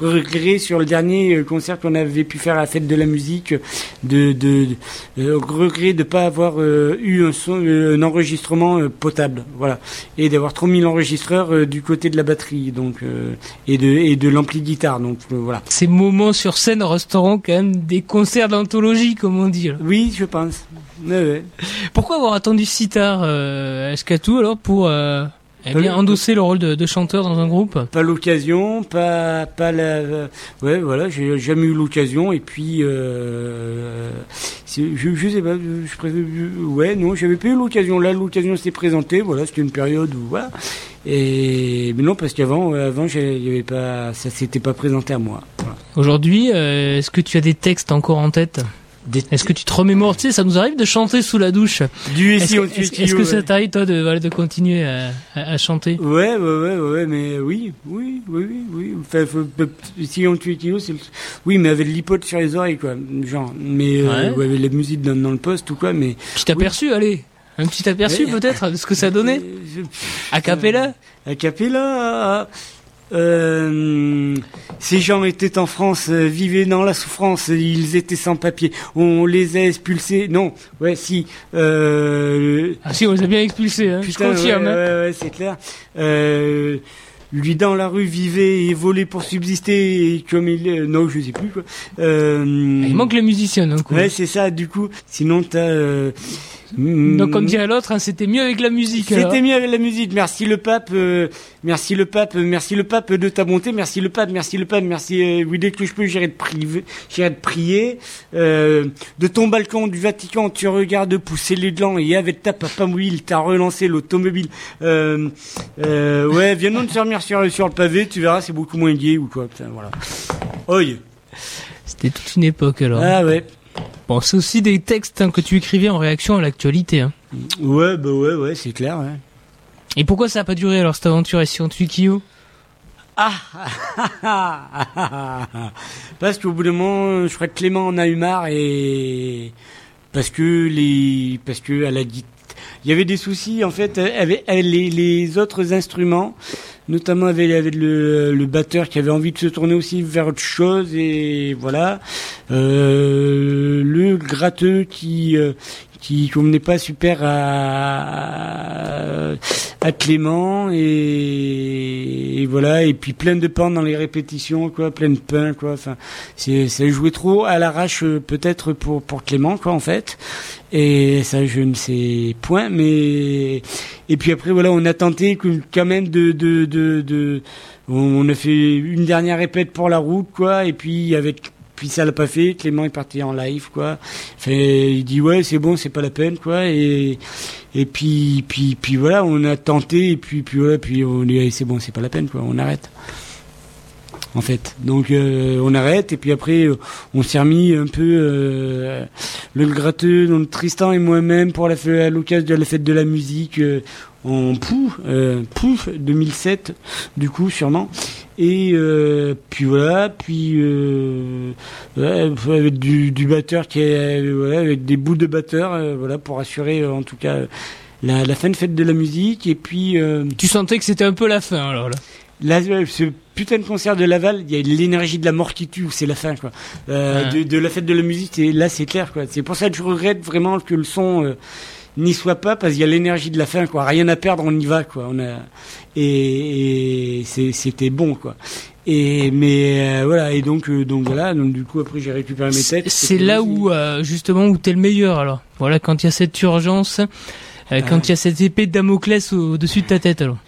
Regret sur le dernier euh, concert qu'on avait pu faire à la fête de la musique, de, de, de euh, regret de pas avoir euh, eu un, son, euh, un enregistrement potable, voilà, et d'avoir trop mis l'enregistreur du côté de la batterie, donc euh, et de et de l'ampli guitare, donc voilà. Ces moments sur scène resteront quand même des concerts d'anthologie, comme on dit. là. Oui, je pense. Ouais, ouais. Pourquoi avoir attendu si tard, euh, Escatou, alors, pour euh, eh bien, endosser le rôle de, de chanteur dans un groupe Pas l'occasion, pas pas la. euh, ouais, voilà, j'ai jamais eu l'occasion et puis euh, je je sais pas, je, préfère- je- ouais, non, j'avais pas eu l'occasion. Là, l'occasion s'est présentée. Voilà, c'était une période où voilà. Et mais non, parce qu'avant, ouais, avant, avait pas, ça s'était pas présenté à moi. Voilà. Aujourd'hui, euh, est-ce que tu as des textes encore en tête? Est-ce que tu te remémores Tu sais, ça nous arrive de chanter sous la douche. Du Est-ce ici que- tuyau, est-ce que ça t'arrive, toi, de, voilà, de continuer à, à- à chanter Ouais, ouais, ouais, ouais, mais oui, oui, oui, oui, oui. Enfin, si on tue kilo, c'est le... oui, mais avec l'hypote sur les oreilles, quoi, genre. Mais euh, Ouais. avec la musique dans, dans le poste ou quoi, mais. Petit aperçu, allez. Un petit aperçu, Ouais. peut-être, de ce que ça donnait A cappella A cappella. Euh, ces gens étaient en France, euh, vivaient dans la souffrance, ils étaient sans papier. On les a expulsés. Non, ouais, si. Euh, Ah si, on les a bien expulsés, hein, je Putain, confirme. ouais, hein. ouais, ouais, c'est clair. Euh, lui dans la rue vivait et volait pour subsister et comme il euh, non je sais plus quoi. Euh, Il manque les musiciens, hein, quoi. Ouais c'est ça du coup. Sinon t'as. Donc, comme dirait l'autre, hein, c'était mieux avec la musique. C'était mieux avec la musique. Merci le pape, merci le pape, merci le pape de ta bonté, merci le pape, merci le pape, merci. Euh, oui, dès que je peux, j'irai te prier, j'irai te prier. Euh, de ton balcon du Vatican, tu regardes pousser les glands et avec ta papa mobile, t'as relancé l'automobile. Euh, euh, ouais, viens nous dormir sur sur le pavé, tu verras, c'est beaucoup moins gay ou quoi. Putain, voilà. Oi. C'était toute une époque, alors. Ah ouais. Bon, c'est aussi des textes hein, que tu écrivais en réaction à l'actualité. Hein. Ouais, bah ouais, ouais, c'est clair. Ouais. Et pourquoi ça a pas duré, alors, cette aventure ici en Tukio Ah Parce qu'au bout d'un moment, je crois que Clément en a eu marre et parce que les parce que elle a dit il y avait des soucis en fait avec, les, les autres instruments, notamment avec le, le batteur qui avait envie de se tourner aussi vers autre chose et voilà. Euh, le gratteux qui euh, qui convenait pas super à, à Clément et, et voilà. Et puis plein de pain dans les répétitions quoi plein de pain quoi. Enfin c'est ça jouait trop à l'arrache euh, peut-être pour pour Clément quoi en fait. Et ça je ne sais point mais et puis après voilà on a tenté quand même de de de, de on a fait une dernière répète pour la route quoi. Et puis avec puis ça l'a pas fait Clément est parti en live quoi. Il dit ouais c'est bon c'est pas la peine quoi. Et et puis puis puis voilà on a tenté et puis puis voilà puis on dit c'est bon c'est pas la peine quoi on arrête en fait. Donc euh, on arrête et puis après euh, on s'est remis un peu euh, le gratteux donc Tristan et moi-même pour la à l'occasion de la fête de la musique en pouf pouf 2007 du coup sûrement. Et puis voilà puis avec du, batteur qui est voilà, avec des bouts de batteur voilà pour assurer en tout cas la, la fin de fête de la musique. Et puis Tu sentais que c'était un peu la fin, alors là? Là, ce putain de concert de Laval, il y a l'énergie de la mort qui tue, c'est la fin, quoi. Euh, Ouais. de, de la fête de la musique, et là, c'est clair, quoi. C'est pour ça que je regrette vraiment que le son euh, n'y soit pas, parce qu'il y a l'énergie de la fin, quoi. Rien à perdre, on y va, quoi. On a et, c'était bon, quoi. Et mais euh, voilà, et donc euh, donc voilà, donc du coup après j'ai récupéré mes textes. C'est là où, euh, justement, où t'es le meilleur, alors. Voilà, quand il y a cette urgence, euh, quand il y a cette épée de Damoclès au- au-dessus de ta tête, alors.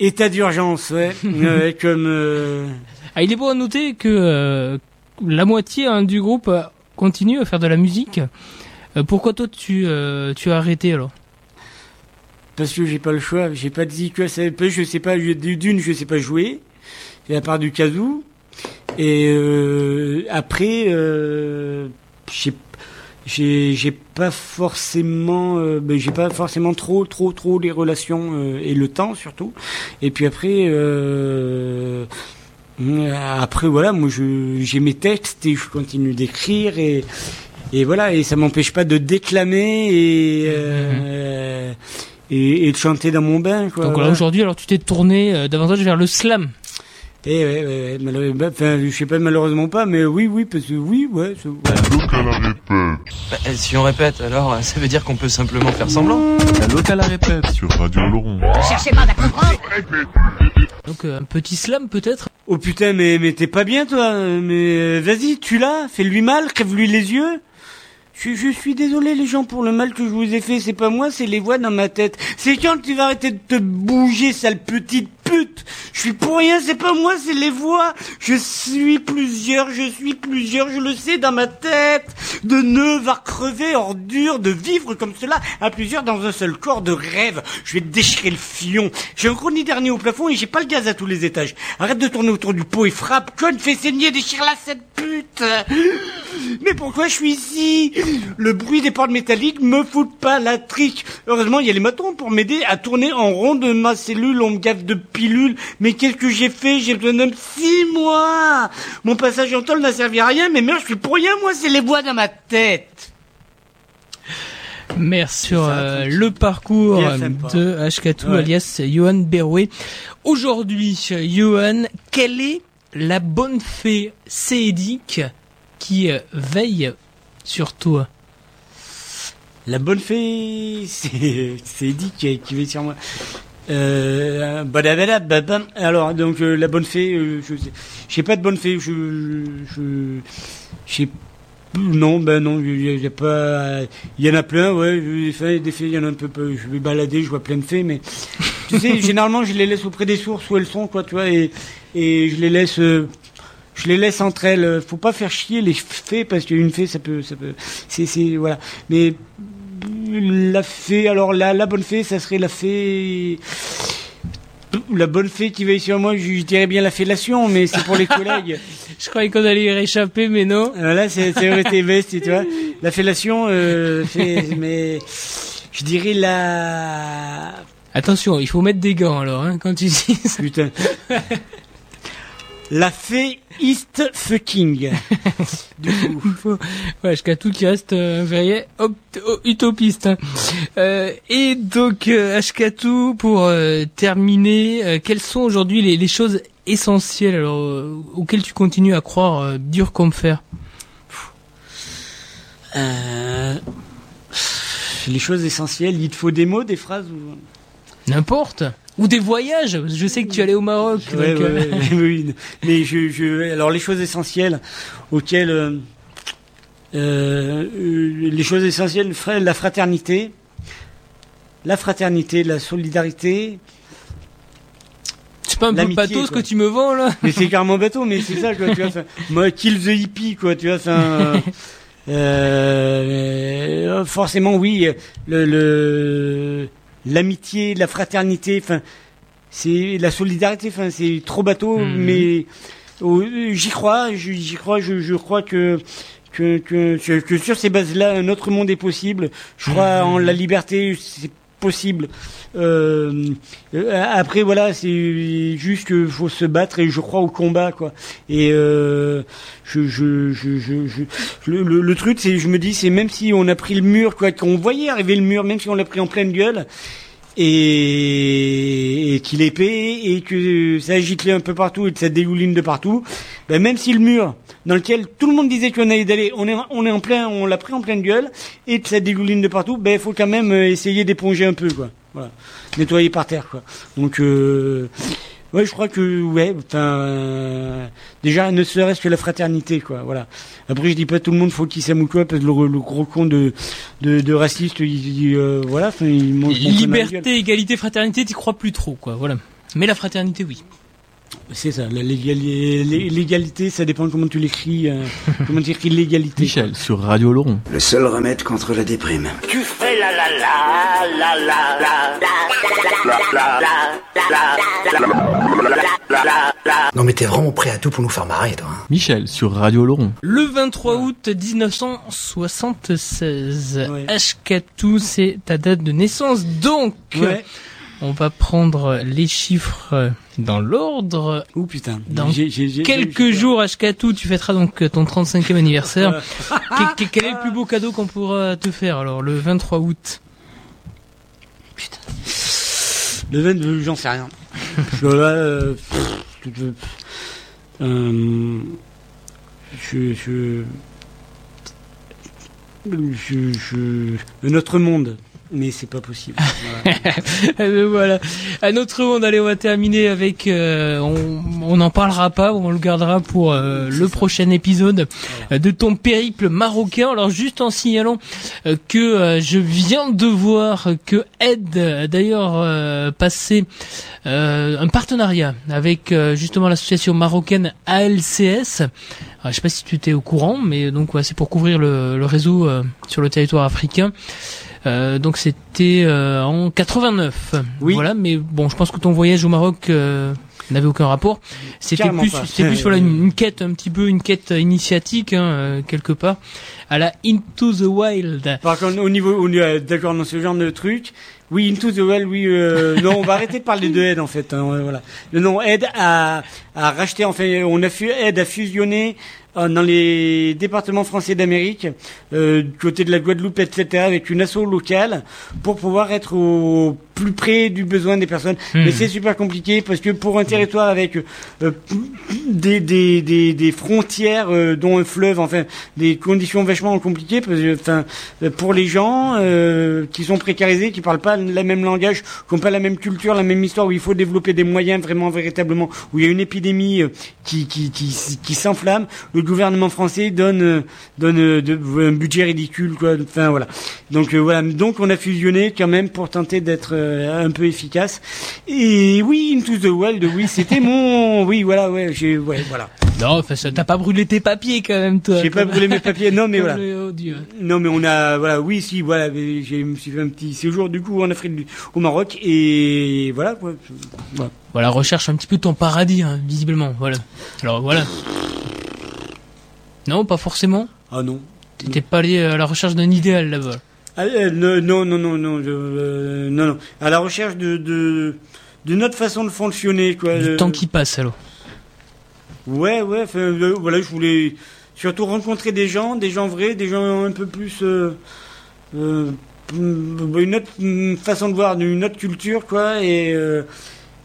État d'urgence, ouais, comme. euh, Ah, il est bon à noter que euh, la moitié hein, du groupe euh, continue à faire de la musique. Pourquoi toi tu, tu as arrêté alors? Parce que j'ai pas le choix, j'ai pas de zik, ça, je sais pas, je- d'une, je sais pas jouer, et à part du kazoo. Et après, euh, j'ai, j'ai, j'ai pas forcément, euh, ben, j'ai pas forcément trop, trop, trop les relations euh, et le temps surtout. Et puis après, euh, après voilà, moi je, j'ai mes textes et je continue d'écrire et et voilà, et ça m'empêche pas de déclamer et, euh, et, et de chanter dans mon bain. Quoi, Donc voilà, voilà. aujourd'hui, alors tu t'es tourné euh, davantage vers le slam. Eh ouais, ouais, bah, enfin, je sais pas malheureusement pas, mais oui, oui, parce que oui, ouais. c'est- voilà. Bah, si on répète, alors ça veut dire qu'on peut simplement faire semblant. La locale à répète sur Radio Laurent. Cherchez pas Donc euh, un petit slam peut-être? Oh putain, mais, mais t'es pas bien toi, euh, mais euh, vas-y, tu l'as, fais-lui mal, crève-lui les yeux. Je, je suis désolé les gens pour le mal que je vous ai fait, c'est pas moi, c'est les voix dans ma tête. C'est quand tu vas arrêter de te bouger, sale petite pute. Je suis pour rien, c'est pas moi, c'est les voix. Je suis plusieurs, je suis plusieurs, je le sais dans ma tête. De nœuds va crever, ordure, de vivre comme cela à plusieurs dans un seul corps de rêve. Je vais déchirer le fion. J'ai un nid dernier au plafond et j'ai pas le gaz à tous les étages. Arrête de tourner autour du pot et frappe. Conne, fais saigner, déchire-la cette pute? Mais pourquoi je suis ici? Le bruit des portes métalliques me fout pas la trique. Heureusement, il y a les matons pour m'aider à tourner en rond de ma cellule. On me gaffe de Mais qu'est-ce que j'ai fait? J'ai besoin de six mois. Mon passage en tôle n'a servi à rien. Mais merde, je suis pour rien. Moi, c'est les voix dans ma tête. Merci sur euh, le parcours sympa. de Ashkatu Ouais. alias Johan Berwe. Aujourd'hui, Johan, quelle est la bonne fée sédique qui euh, veille sur toi? La bonne fée, Eddie qui, veut sur moi. Euh, badabada, babam. alors donc euh, la bonne fée, euh, je sais, j'ai pas de bonne fée, je, je, non, ben non, il y, a- pas, il y en a plein, ouais, des fées, il y en a un peu, peu, je vais balader, je vois plein de fées, mais tu sais, généralement je les laisse auprès des sources où elles sont, quoi, tu vois, et, et je les laisse, euh, je les laisse entre elles. Faut pas faire chier les fées parce qu'une fée, ça peut, ça peut, c'est, voilà. Mais la fée, alors la, la bonne fée, ça serait la fée. La bonne fée qui veille sur moi, je, je dirais bien la fellation, mais c'est pour les collègues. Je croyais qu'on allait y réchapper, mais non. Euh, là, c'est vrai, t'es bête, tu vois. La fellation, euh, fait- mais je dirais la. Attention, il faut mettre des gants alors, hein, quand tu dis ça. Putain. La fée East fucking. du coup. Ouais, jusqu'à tout qui reste euh, o- utopiste. hein. Euh, et donc, euh, Ashkatu, pour euh, terminer, euh, quelles sont aujourd'hui les, les choses essentielles alors, euh, auxquelles tu continues à croire euh, dur comme fer? Euh, les choses essentielles, il te faut des mots, des phrases ou... N'importe. Ou des voyages. Je sais que tu allais au Maroc. Ouais, donc, ouais, euh, oui, mais je, je, alors les choses essentielles auxquelles, euh, euh, les choses essentielles, la fraternité, la fraternité, la solidarité. C'est pas un peu pathos ce que tu me vends là Mais c'est carrément bateau, mais c'est ça, quoi, tu vois. Moi, kill the hippie, quoi, tu vois, euh, forcément, oui, le, le, l'amitié, la fraternité, enfin, c'est la solidarité, enfin, c'est trop bateau, Mhm. mais oh, j'y crois, je- j'y crois, je, je crois que, que, que, que, que sur ces bases-là, un autre monde est possible. Je crois en la liberté, c'est possible. Euh, euh, après voilà, c'est juste qu'il faut se battre et je crois au combat quoi. Et euh, je, je, je, je, le, le, le truc c'est, je me dis, c'est même si on a pris le mur quoi, qu'on voyait arriver le mur, même si on l'a pris en pleine gueule. Et, et qu'il est épais et que ça agite un peu partout et que ça dégouline de partout, ben même si le mur dans lequel tout le monde disait qu'on allait d'aller, on est, on est en plein, on l'a pris en pleine gueule et que ça dégouline de partout, ben il faut quand même euh, essayer d'éponger un peu quoi, voilà, nettoyer par terre quoi. Donc euh, ouais, je crois que ouais, enfin euh, déjà ne serait-ce que la fraternité quoi, voilà. Après je dis pas tout le monde faut qu'il s'aime ou quoi parce que le, le gros con de de, de raciste, il, il, euh, voilà, il mange. Liberté, égalité, fraternité, t'y crois plus trop, quoi. Voilà. Mais la fraternité, oui. C'est ça, l'égalité, ça dépend comment tu l'écris, euh, comment tu écris l'égalité. Michel sur Radio Laurent. Le seul remède contre la déprime. Tu fais la la la la la la la la la la la la Non mais t'es vraiment prêt à tout pour nous faire marrer, toi. hein. Michel sur Radio Laurent. Le 23 août 1976, Ashkatu, c'est ta date de naissance. Donc, Ouais. On va prendre les chiffres dans l'ordre. Ouh putain. Dans J'ai- j'ai- j'ai- quelques j'ai- jours, Ashkatu, tu fêteras donc ton 35e anniversaire. Que- que- quel est le plus beau cadeau qu'on pourra te faire alors le 23 août Le 22, j'en sais rien. Je, euh, pff, euh, je, je, je, je, un autre monde mais c'est pas possible. Voilà. voilà. Un autre monde, allez, on va terminer avec. euh, on n'en parlera pas, on le gardera pour euh, le prochain épisode euh, de ton périple marocain. Alors juste en signalant euh, que euh, je viens de voir que Ed a d'ailleurs euh, passé euh, un partenariat avec euh, justement l'association marocaine ALCS. Alors, je sais pas si tu étais au courant, mais donc ouais, c'est pour couvrir le, le réseau euh, sur le territoire africain. Euh, donc c'était euh, en 89. Oui. Voilà, mais bon, je pense que ton voyage au Maroc euh, n'avait aucun rapport. C'était plus, c'était plus voilà une, une quête un petit peu une quête initiatique hein, euh, quelque part à la Into the Wild. Par contre, au niveau, au niveau- d'accord, dans ce genre de truc, oui, Into the Well, oui, euh, non, on va arrêter de parler de Ed en fait. hein, voilà. Le nom Ed a, a racheté, enfin, on a fu, Ed a fusionné dans les départements français d'Amérique, euh, du côté de la Guadeloupe, etc., avec une asso locale pour pouvoir être au plus près du besoin des personnes. Hmm. Mais c'est super compliqué parce que pour un territoire avec euh, des, des, des, des frontières, euh, dont un fleuve, enfin, des conditions vachement compliquées, parce que, enfin, euh, pour les gens euh, qui sont précarisés, qui parlent pas le même langage, qui n'ont pas la même culture, la même histoire, où il faut développer des moyens vraiment véritablement, où il y a une épidémie euh, qui, qui, qui, qui s'enflamme, le gouvernement français donne, donne euh, de- un budget ridicule, quoi. Enfin voilà. Donc euh, voilà. Donc on a fusionné quand même pour tenter d'être euh, un peu efficace. Et oui, Into the Wild, oui, c'était mon, oui, voilà, ouais, j'ai, ouais, voilà. Non, enfin ça t'as pas brûlé tes papiers quand même toi. J'ai pas brûlé mes papiers, non mais voilà. le- oh Dieu. Non mais on a voilà oui si voilà je me suis fait un petit séjour du coup en Afrique au Maroc et voilà quoi. Voilà. Voilà, recherche un petit peu ton paradis, hein, visiblement. Voilà. Alors voilà. Non, pas forcément. Ah non. T'étais pas allé à la recherche d'un idéal là-bas. Ah, euh, non non non non euh, non non à la recherche de de d'une autre façon de fonctionner quoi. Du Euh, temps qui passe alors. Ouais ouais euh, voilà je voulais surtout rencontrer des gens des gens vrais des gens un peu plus une autre façon de voir une autre culture quoi et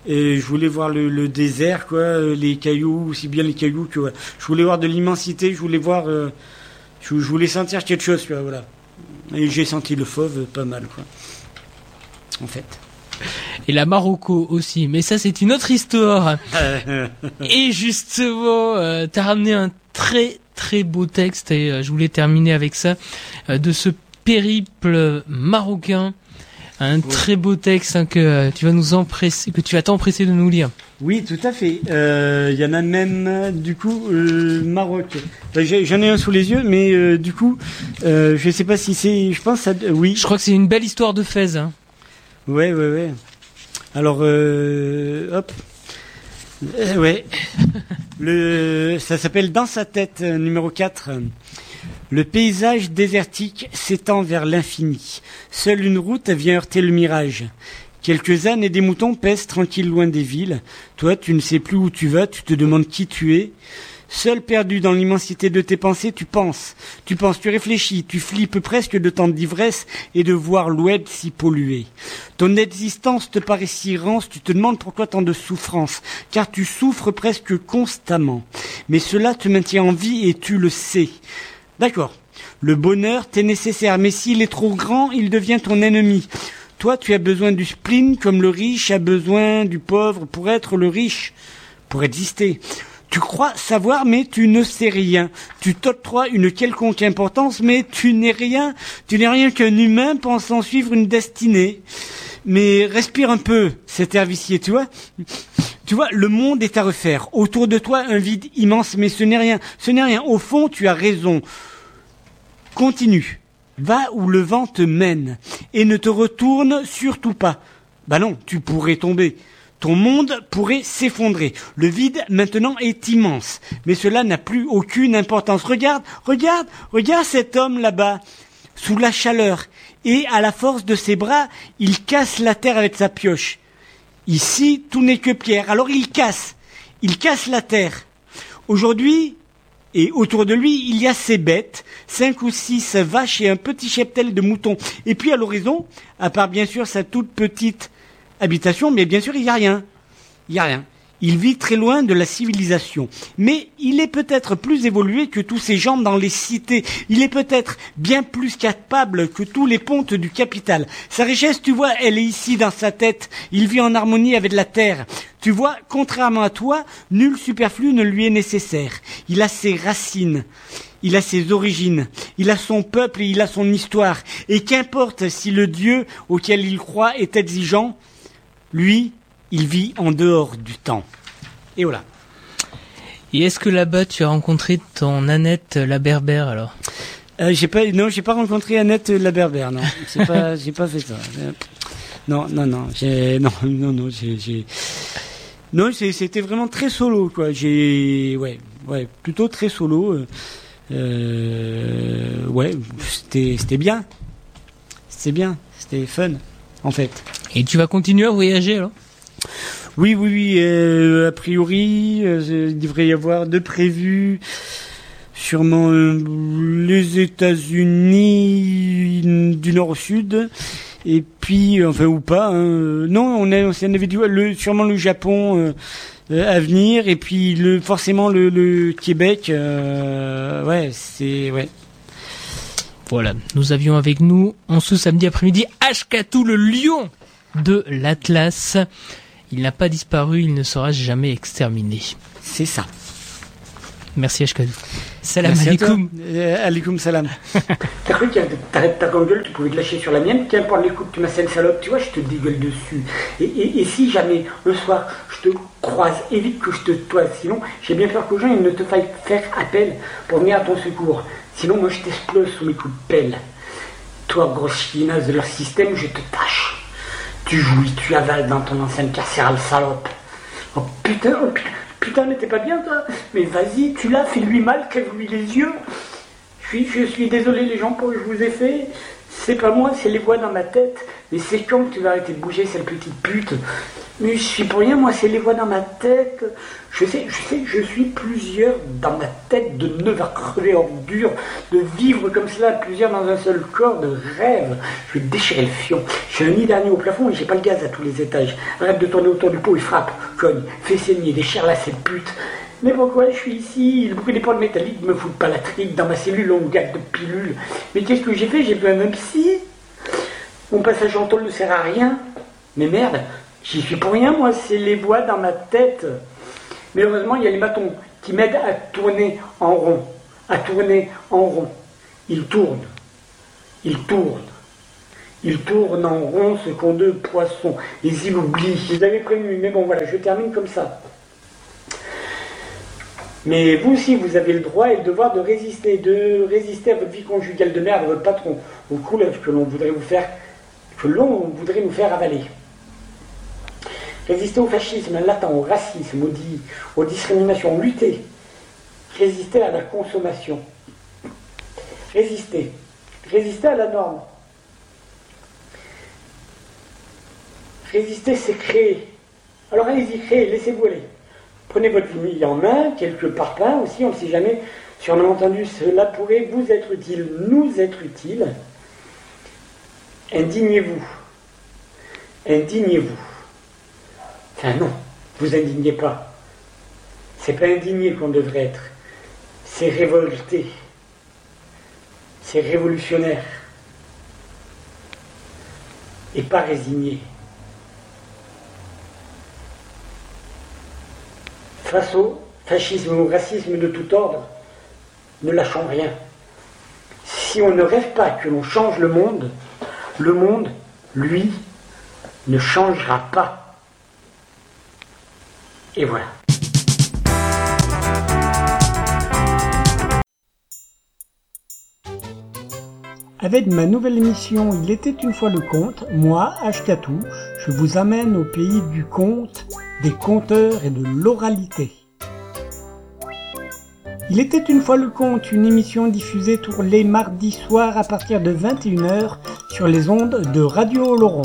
et je voulais voir le, le désert quoi euh, les cailloux aussi bien les cailloux que je voulais voir de l'immensité je voulais voir euh, je, je voulais sentir quelque chose quoi, voilà et j'ai senti le fauve pas mal quoi en fait Et la Marocco aussi. Mais ça, c'est une autre histoire. Et justement, euh, t'as ramené un très très beau texte et euh, je voulais terminer avec ça de ce périple marocain. Un très beau texte hein, que euh, tu vas nous empresser, que tu vas t'empresser de nous lire. Oui, tout à fait. Euh, Il y en a même, du coup, euh, Maroc. J'en ai un sous les yeux, mais euh, du coup, je sais pas si c'est. Je pense, ça, oui. Je crois que c'est une belle histoire de Fès. Hein. Ouais, ouais, ouais. Alors, hop. Ouais. Le, ça s'appelle Dans sa tête, numéro 4. Le paysage désertique s'étend vers l'infini. Seule une route vient heurter le mirage. Quelques ânes et des moutons pèsent tranquilles loin des villes. Toi, tu ne sais plus où tu vas, tu te demandes qui tu es. Seul perdu dans l'immensité de tes pensées, tu penses. Tu penses, tu réfléchis, tu flippes presque de tant d'ivresse et de voir l'oued si pollué. Ton existence te paraît si rance, tu te demandes pourquoi tant de souffrance, car tu souffres presque constamment. Mais cela te maintient en vie et tu le sais. D'accord. Le bonheur t'est nécessaire, mais s'il est trop grand, il devient ton ennemi. Toi, tu as besoin du spleen comme le riche a besoin du pauvre pour être le riche, pour exister. Tu crois savoir, mais tu ne sais rien. Tu t'octroies une quelconque importance, mais tu n'es rien. Tu n'es rien qu'un humain pensant suivre une destinée. Mais respire un peu, cet air vicié, tu vois. Tu vois, le monde est à refaire. Autour de toi, un vide immense, mais ce n'est rien. Ce n'est rien. Au fond, tu as raison. Continue. Va où le vent te mène. Et ne te retourne surtout pas. Bah non, tu pourrais tomber. Ton monde pourrait s'effondrer. Le vide maintenant est immense. Mais cela n'a plus aucune importance. Regarde, regarde, regarde cet homme là-bas, sous la chaleur. Et à la force de ses bras, il casse la terre avec sa pioche. Ici, tout n'est que pierre. Alors il casse. Il casse la terre. Aujourd'hui, et autour de lui, il y a ces bêtes, cinq ou six vaches et un petit cheptel de moutons. Et puis à l'horizon, à part bien sûr sa toute petite habitation, mais bien sûr il n'y a rien. Il n'y a rien. Il vit très loin de la civilisation. Mais il est peut-être plus évolué que tous ces gens dans les cités. Il est peut-être bien plus capable que tous les pontes du capital. Sa richesse, tu vois, elle est ici dans sa tête. Il vit en harmonie avec la terre. Tu vois, contrairement à toi, nul superflu ne lui est nécessaire. Il a ses racines. Il a ses origines, il a son peuple et il a son histoire. Et qu'importe si le Dieu auquel il croit est exigeant, lui, il vit en dehors du temps. Et voilà. Et est-ce que là-bas tu as rencontré ton Annette la berbère alors? Euh, J'ai pas, non, j'ai pas rencontré Annette la berbère, non. J'ai pas, j'ai pas fait ça. Non, non, non, j'ai, non, non, non, j'ai, non, c'était vraiment très solo, quoi. J'ai, ouais, ouais, plutôt très solo. Euh, euh, ouais, c'était, c'était bien. C'était bien, c'était fun, en fait. Et tu vas continuer à voyager alors? Oui, oui, oui. Euh, a priori, euh, il devrait y avoir de prévus sûrement euh, les États-Unis du nord au sud. Et puis, enfin, ou pas. Hein. Non, on, a, on avait dit le, sûrement le Japon à venir. Et puis, forcément, le, Québec. ouais, c'est... Ouais. Voilà, nous avions avec nous en ce samedi après-midi Ashkatu, le lion de l'Atlas. Il n'a pas disparu, il ne sera jamais exterminé. C'est ça. Merci Ashkadu. Salam alaikum. Euh, alaikum salam. T'as cru que t'arrêtes ta gueule, tu pouvais te lâcher sur la mienne, qu'importe les coups que tu m'as une salope, tu vois, je te dégueule dessus. Et, si jamais, le soir, je te croise, évite que je te toise, sinon, j'ai bien peur qu'aux gens, ils ne te faillent faire appel pour venir à ton secours. Sinon, moi, je t'explose sous mes coups de pelle. Toi, grosse finasse de leur système, je te tâche. Tu jouis, tu avales dans ton ancienne carcérale salope. Oh putain, oh putain, putain, mais t'es pas bien toi Mais vas-y, tu l'as, fais-lui mal, crève-lui les yeux. Je suis, je suis désolé les gens pour que je vous ai fait. C'est pas moi, c'est les voix dans ma tête. Mais c'est quand que tu vas arrêter de bouger, cette petite pute Mais je suis pour rien, moi, c'est les voix dans ma tête. Je sais, je sais je suis plusieurs dans ma tête de neuf à crever en dur, de vivre comme cela, plusieurs dans un seul corps, de rêve. Je vais déchirer le fion. J'ai un nid dernier au plafond et j'ai pas le gaz à tous les étages. Arrête de tourner autour du pot et frappe, cogne, fais saigner, déchire là cette pute. Mais pourquoi je suis ici? Le bruit des poils métalliques me fout pas la trique. Dans ma cellule, on gagne de pilules. Mais qu'est-ce que j'ai fait? J'ai besoin d'un psy. Mon passage en tôle ne sert à rien. Mais merde, j'y suis pour rien, moi. C'est les voix dans ma tête. Mais heureusement, il y a les bâtons qui m'aident à tourner en rond. À tourner en rond. Ils tournent. Ils tournent. Ils tournent en rond ce qu'ont deux poissons. Ils y oublient. Je les avais prévenus. Mais bon, voilà, je termine comme ça. Mais vous aussi, vous avez le droit et le devoir de résister, de résister à votre vie conjugale de merde, à votre patron, au couleuvres que l'on voudrait vous faire, que l'on voudrait faire avaler. Résister au fascisme latent, au racisme, aux, discriminations, lutter. Résister à la consommation. Résister. Résister à la norme. Résister, c'est créer. Alors allez-y, créez, laissez-vous aller. Prenez votre vie en main, quelque part là aussi, on ne sait jamais. Sur entendu, cela pourrait vous être utile, nous être utile. Indignez-vous. Indignez-vous. Enfin non, vous indignez pas. C'est pas indigné qu'on devrait être. C'est révolté. C'est révolutionnaire. Et pas résigné. Au fascisme ou racisme de tout ordre, ne lâchons rien. Si on ne rêve pas que l'on change le monde, le monde, lui, ne changera pas. Et voilà. Avec ma nouvelle émission Il était une fois le conte, moi, Ashkatou, je vous amène au pays du conte, des conteurs et de l'oralité. Il était une fois le conte, une émission diffusée tous les mardis soirs à partir de 21h sur les ondes de Radio Oloron.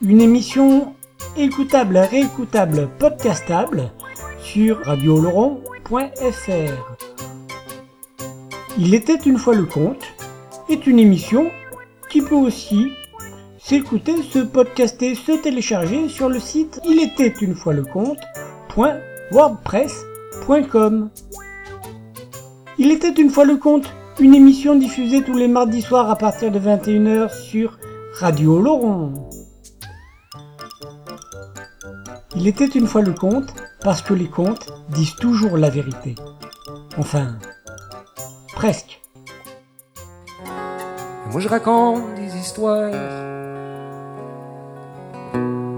Une émission écoutable, réécoutable, podcastable sur radiooloron.fr. Il était une fois le conte est une émission qui peut aussi se écouter, se podcaster, se télécharger sur le site il était une fois le compte.wordpress.com. Il était une fois le compte, une émission diffusée tous les mardis soirs à partir de 21h sur Radio Laurent. Il était une fois le conte parce que les contes disent toujours la vérité. Enfin, presque. Moi je raconte des histoires,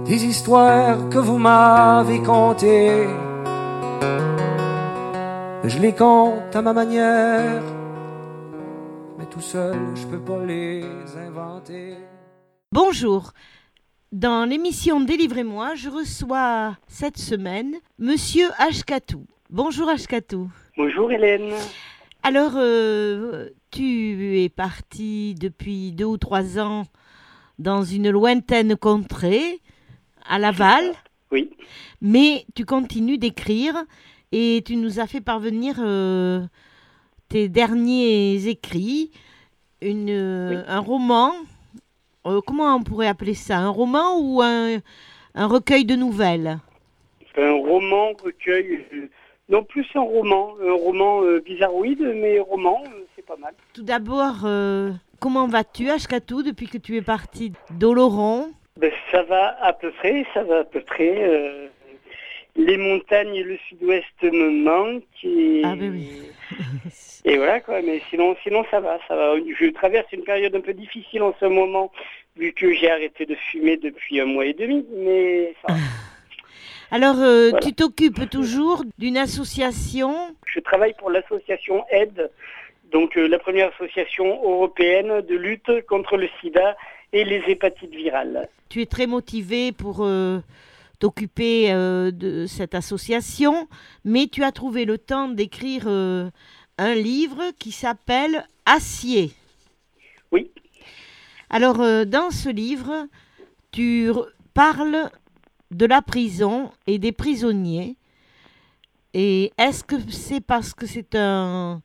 des histoires que vous m'avez contées. Je les compte à ma manière, mais tout seul je peux pas les inventer. Bonjour. Dans l'émission Délivrez-moi, je reçois cette semaine Monsieur Ashkatou. Bonjour Ashkatou. Bonjour Hélène. Alors, euh, tu es parti depuis deux ou trois ans dans une lointaine contrée, à Laval. Oui. Mais tu continues d'écrire et tu nous as fait parvenir euh, tes derniers écrits, une, euh, un roman. euh, comment on pourrait appeler ça? Un roman ou un, un recueil de nouvelles? Un roman recueil, euh, non plus un roman, un roman bizarroïde, mais roman, c'est pas mal. Tout d'abord, comment vas-tu, Ashkatou, depuis que tu es parti d'Oloron Ben, ça va à peu près, ça va à peu près. euh, les montagnes et le sud-ouest me manquent et, Ah ben oui. et voilà quoi. Mais sinon, sinon ça va, ça va. Je traverse une période un peu difficile en ce moment vu que j'ai arrêté de fumer depuis un mois et demi, mais ça va. Alors, euh, Voilà. tu t'occupes toujours d'une association? Je travaille pour l'association AIDE, donc euh, la première association européenne de lutte contre le sida et les hépatites virales. Tu es très motivé pour euh, t'occuper euh, de cette association, mais tu as trouvé le temps d'écrire euh, un livre qui s'appelle Acier. Oui. Alors, dans ce livre, tu parles de la prison et des prisonniers. Et est-ce que c'est parce que c'est un,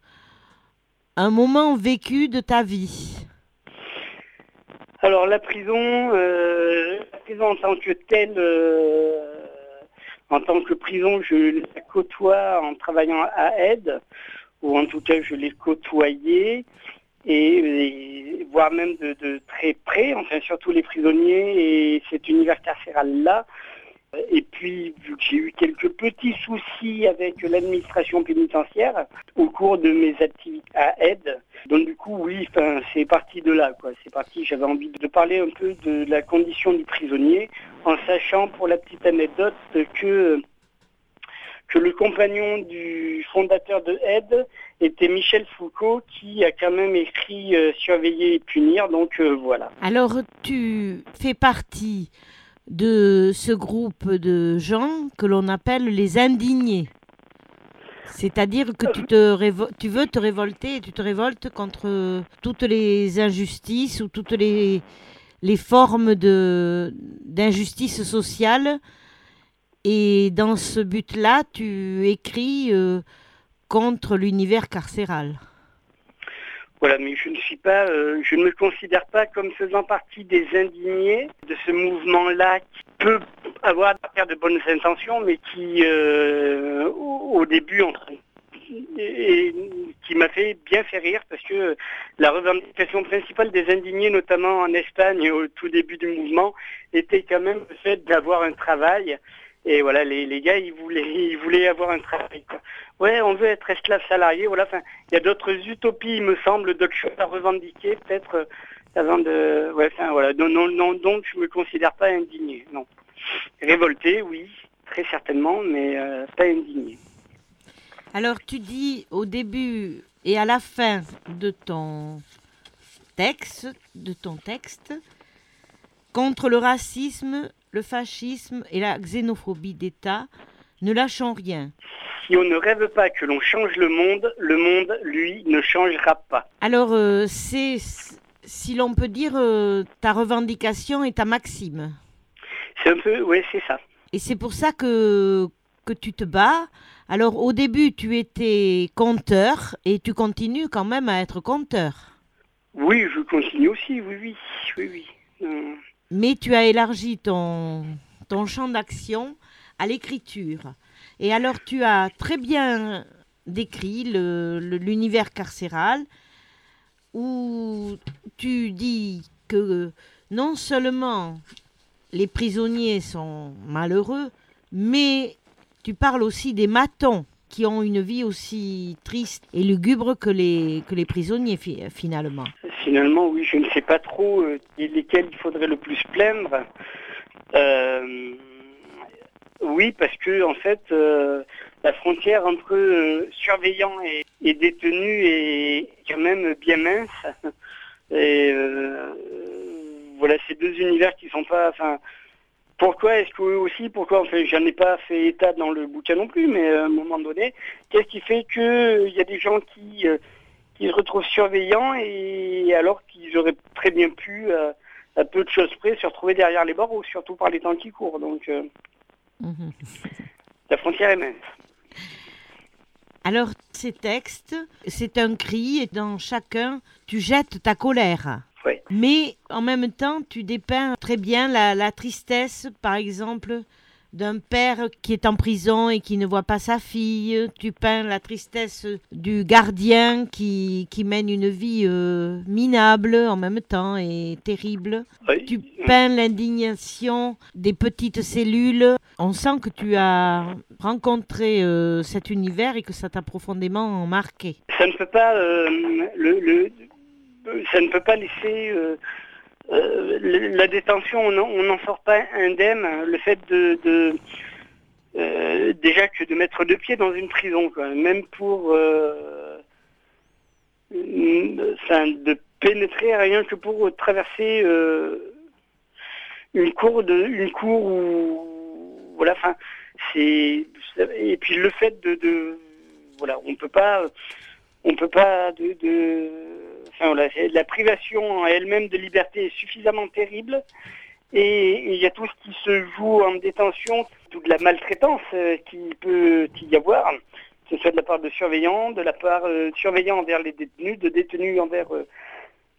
un moment vécu de ta vie? Alors la prison, euh, la prison en tant que telle, euh, en tant que prison, je la côtoie en travaillant à aide, ou en tout cas je l'ai côtoyée, et, voire même de très près, enfin surtout les prisonniers et cet univers carcéral-là. Et puis, vu que j'ai eu quelques petits soucis avec l'administration pénitentiaire au cours de mes activités à aide, donc du coup, oui, c'est parti de là. C'est parti. J'avais envie de parler un peu de la condition du prisonnier, en sachant, pour la petite anecdote, que que le compagnon du fondateur de Aide était Michel Foucault, qui a quand même écrit euh, Surveiller et punir. Donc euh, voilà. Alors, tu fais partie de ce groupe de gens que l'on appelle les indignés. C'est-à-dire que tu, te veux te révolter et tu te révoltes contre toutes les injustices ou toutes les, les formes de- d'injustice sociale. Et dans ce but-là, tu écris euh, contre l'univers carcéral. Voilà, mais je ne suis pas, euh, je ne me considère pas comme faisant partie des indignés de ce mouvement-là qui peut avoir de bonnes intentions, mais qui, euh, au, début, qui m'a fait bien fait rire parce que la revendication principale des indignés, notamment en Espagne au tout début du mouvement, était quand même le fait d'avoir un travail. Et voilà, les, les gars, ils voulaient, ils voulaient avoir un travail. Ouais, on veut être esclave salarié. Voilà, il y a d'autres utopies, il me semble, d'autres choses à revendiquer, peut-être euh, avant de. Ouais, enfin, voilà. Non, non, non, donc je me considère pas indigné. Non. Révolté, oui, très certainement, mais euh, pas indigné. Alors tu dis au début et à la fin de ton texte, de ton texte, contre le racisme, le fascisme et la xénophobie d'État, ne lâchons rien. Si on ne rêve pas que l'on change le monde, le monde, lui, ne changera pas. Alors euh, c'est, si l'on peut dire, euh, ta revendication et ta maxime. C'est un peu, ouais, c'est ça. Et c'est pour ça que, que tu te bats. Alors au début, tu étais conteur et tu continues quand même à être conteur. Oui, je continue aussi, oui, oui, oui, oui. Euh, mais tu as élargi ton, ton champ d'action à l'écriture. Et alors, tu as très bien décrit l'univers carcéral où tu dis que non seulement les prisonniers sont malheureux, mais tu parles aussi des matons qui ont une vie aussi triste et lugubre que les, que les prisonniers fi- finalement. Finalement, oui, je ne sais pas trop euh, lesquels il faudrait le plus plaindre. Euh, oui, parce que en fait, euh, la frontière entre surveillant et, détenu est quand même bien mince. Et voilà, ces deux univers qui sont pas. Enfin, pourquoi est-ce que aussi, pourquoi Enfin, j'en ai pas fait état dans le bouquin non plus, mais à un moment donné, qu'est-ce qui fait que il y a des gens qui euh, qui se retrouvent surveillants et alors qu'ils auraient très bien pu, euh, à peu de choses près, se retrouver derrière les barreaux, surtout par les temps qui courent. Donc, euh, la frontière est mince. Alors, ces textes, c'est un cri et dans chacun, tu jettes ta colère. Oui. Mais en même temps, tu dépeins très bien la, la tristesse, par exemple, d'un père qui est en prison et qui ne voit pas sa fille. Tu peins la tristesse du gardien qui, qui mène une vie euh, minable en même temps et terrible. Tu peins l'indignation des petites cellules. On sent que tu as rencontré euh, cet univers et que ça t'a profondément marqué. Ça ne peut pas, euh, le, le- ça ne peut pas laisser euh, la détention. On n'en- sort pas indemne. Le fait de, euh, déjà que de mettre deux pieds dans une prison, même pour, euh, de pénétrer rien que pour traverser une cour de, une cour où, voilà, enfin, c'est et puis le fait de, voilà, on peut pas, on peut pas de c'est- la privation elle-même de liberté est suffisamment terrible. Et il y a tout ce qui se joue en détention, toute la maltraitance euh, qui peut y avoir, que ce soit de la part de surveillants, de la part euh, de surveillants envers les détenus, de détenus envers, euh,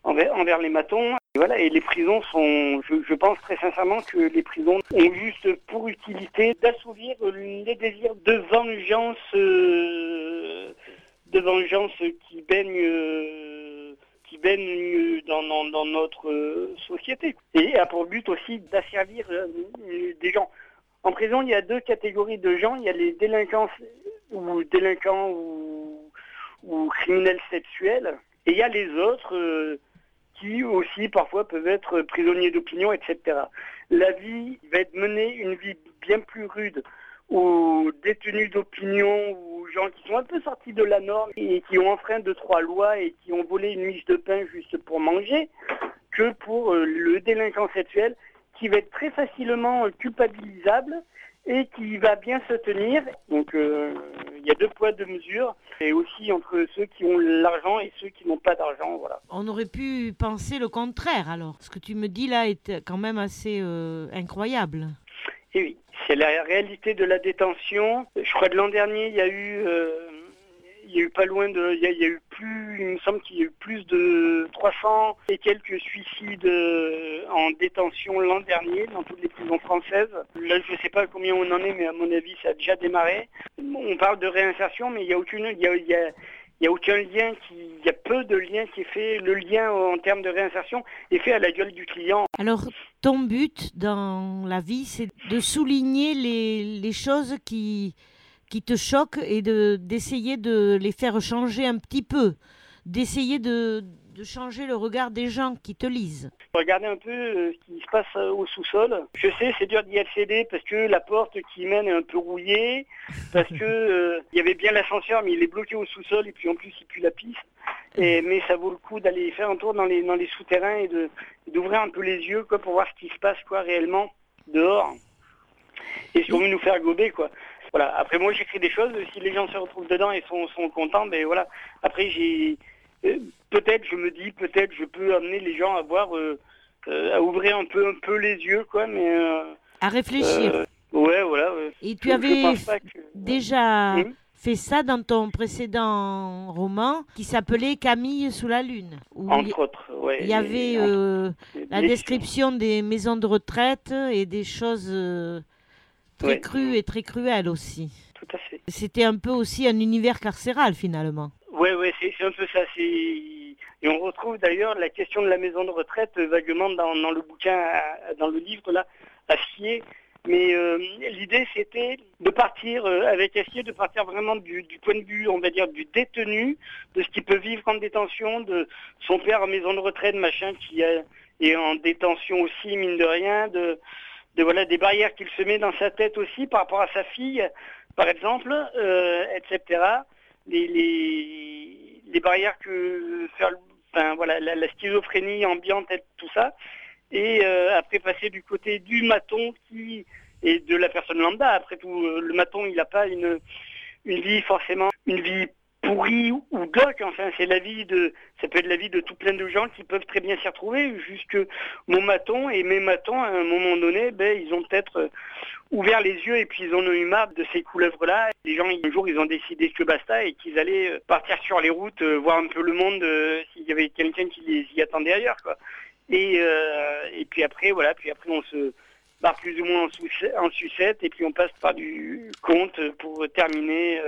envers, envers les matons. Et voilà, et les prisons sont, je, pense très sincèrement que les prisons ont juste pour utilité d'assouvir les désirs de vengeance, de vengeance qui baignent, qui baignent dans, notre euh, société. Et a pour but aussi d'asservir euh, des gens. En prison, il y a deux catégories de gens. Il y a les délinquants ou délinquants ou, ou criminels sexuels. Et il y a les autres euh, qui aussi parfois peuvent être prisonniers d'opinion, etc. La vie va être menée, une vie bien plus rude aux détenus d'opinion ou aux gens qui sont un peu sortis de la norme et qui ont enfreint deux, trois lois et qui ont volé une miche de pain juste pour manger, que pour euh, le délinquant sexuel qui va être très facilement euh, culpabilisable et qui va bien se tenir. Donc euh, il y a deux poids, deux mesures, et aussi entre ceux qui ont l'argent et ceux qui n'ont pas d'argent, voilà. On aurait pu penser le contraire alors. Ce que tu me dis là est quand même assez incroyable. Et oui, c'est la réalité de la détention. Je crois que l'an dernier, il y a eu, euh, pas loin de, il y a, eu plus, il me semble qu'il y a eu plus de 300 et quelques suicides euh, en détention l'an dernier dans toutes les prisons françaises. Là, je ne sais pas combien on en est, mais à mon avis, ça a déjà démarré. On parle de réinsertion, mais il y a aucune, il y a aucun lien il y a peu de lien qui est fait. Le lien en termes de réinsertion est fait à la gueule du client. Alors, ton but dans la vie, c'est de souligner les, les choses qui, qui te choquent et de, d'essayer de les faire changer un petit peu, d'essayer de, de changer le regard des gens qui te lisent. Regardez un peu euh, ce qui se passe euh, au sous-sol. Je sais, c'est dur d'y accéder parce que la porte qui mène est un peu rouillée, parce que euh, il y avait bien l'ascenseur, mais il est bloqué au sous-sol et puis en plus il pue la piste. Et, mais ça vaut le coup d'aller faire un tour dans les dans les souterrains et de d'ouvrir un peu les yeux quoi pour voir ce qui se passe quoi réellement dehors et surtout nous faire gober quoi. Voilà. Après moi j'écris des choses. Si les gens se retrouvent dedans et sont sont contents, ben voilà. Après j'ai euh, peut-être je me dis peut-être je peux amener les gens à voir euh, euh, à ouvrir un peu un peu les yeux quoi mais euh, À réfléchir. ouais voilà ouais. Et tu avais que- déjà Mhm. fait ça dans ton précédent roman qui s'appelait Camille sous la lune. où Entre il- autres, ouais. Il y avait euh, la description des maisons de retraite et des choses euh, très Ouais. crues et très cruelles aussi. Tout à fait. C'était un peu aussi un univers carcéral finalement. Ouais, ouais, c'est un peu ça. Et on retrouve d'ailleurs la question de la maison de retraite euh, vaguement dans, le bouquin, dans le livre là, Acier. Mais euh, l'idée c'était de partir euh, avec Acier, de partir vraiment du, point de vue, on va dire, du détenu, de ce qu'il peut vivre en détention, de son père en maison de retraite, machin, qui est en détention aussi, mine de rien, de, voilà des barrières qu'il se met dans sa tête aussi par rapport à sa fille, par exemple, etc. Les, les, barrières que faire, enfin voilà, la, schizophrénie ambiante, tout ça, et euh, après passer du côté du maton qui et de la personne lambda. Après tout, euh, le maton, il n'a pas une une vie forcément, une vie pourrie ou glauque. Enfin, c'est la vie de, ça peut être la vie de tout plein de gens qui peuvent très bien s'y retrouver. Jusque mon maton et mes matons, à un moment donné, ben, ils ont peut-être ouvert les yeux et puis ils en ont eu marre de ces couleuvres-là. Les gens, un jour, ils ont décidé que basta et qu'ils allaient euh, partir sur les routes, euh, voir un peu le monde euh, s'il y avait quelqu'un qui les y attendait ailleurs, quoi. Et, et puis après, voilà, puis après on se barre plus ou moins en, en sucette et puis on passe par du conte pour terminer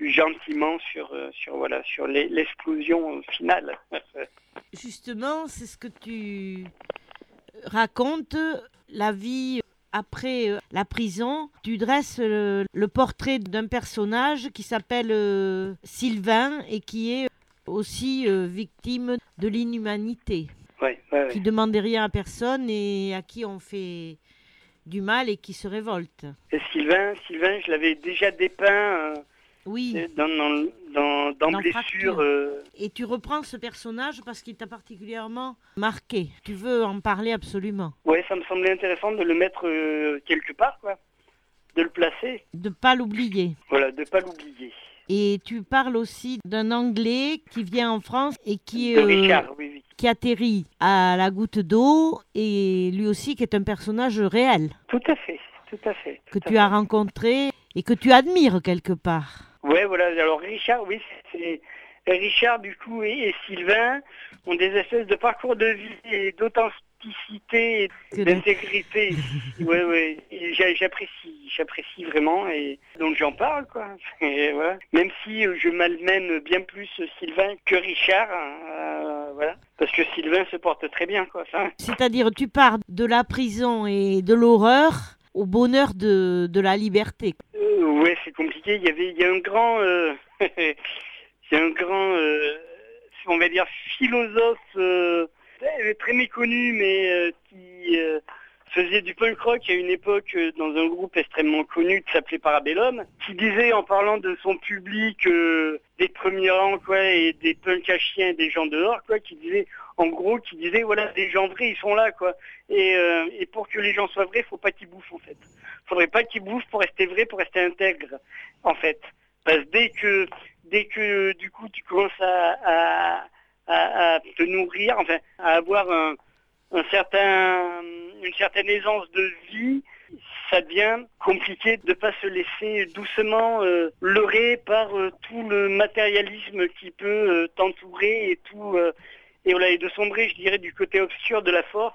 gentiment sur, sur, voilà, sur l'e- l'explosion finale. Justement, c'est ce que tu racontes, la vie après euh, la prison. Tu dresses le, le portrait d'un personnage qui s'appelle euh, Sylvain et qui est aussi euh, victime de l'inhumanité, Ouais, ouais, ouais. qui demandait rien à personne et à qui on fait du mal et qui se révolte. Et Sylvain, Sylvain, je l'avais déjà dépeint Oui. dans, dans, dans, Blessure. Euh, Et tu reprends ce personnage parce qu'il t'a particulièrement marqué. Tu veux en parler absolument. ouais, ça me semblait intéressant de le mettre euh, quelque part, quoi. De le placer. De pas l'oublier. Voilà, de pas l'oublier. Et tu parles aussi d'un Anglais qui vient en France et qui, euh, Richard, oui, oui. qui atterrit à la goutte d'eau et lui aussi qui est un personnage réel Tout à fait, tout à fait. que tu as rencontré et que tu admires quelque part. Ouais, voilà. Alors Richard, oui, c'est Richard du coup et, et Sylvain ont des espèces de parcours de vie et d'authenticité et d'intégrité. ouais, ouais. J'apprécie, j'apprécie vraiment et donc j'en parle quoi. Et voilà. Même si euh, je malmène bien plus Sylvain que Richard, euh, voilà, parce que Sylvain se porte très bien quoi. C'est-à-dire tu pars de la prison et de l'horreur au bonheur de, de la liberté. Euh, ouais, c'est compliqué. Il y avait, il y a un grand, euh, un grand, euh, on va dire philosophe très- méconnu, mais qui faisait du punk rock à une époque dans un groupe extrêmement connu qui s'appelait Parabellum, qui disait en parlant de son public des premiers rangs quoi et des punks à chiens et des gens dehors quoi, qui disait en gros qui disait voilà des gens vrais ils sont là quoi. Et, euh, et pour que les gens soient vrais faut pas qu'ils bouffent en fait. Faudrait pas qu'ils bouffent pour rester vrai pour rester intègre en fait. Parce que dès que dès que du coup tu commences à, à, te nourrir enfin à avoir un, un certain une certaine aisance de vie ça devient compliqué de pas se laisser doucement euh, leurrer par euh, tout le matérialisme qui peut t'entourer et tout et et de sombrer je dirais du côté obscur de la force.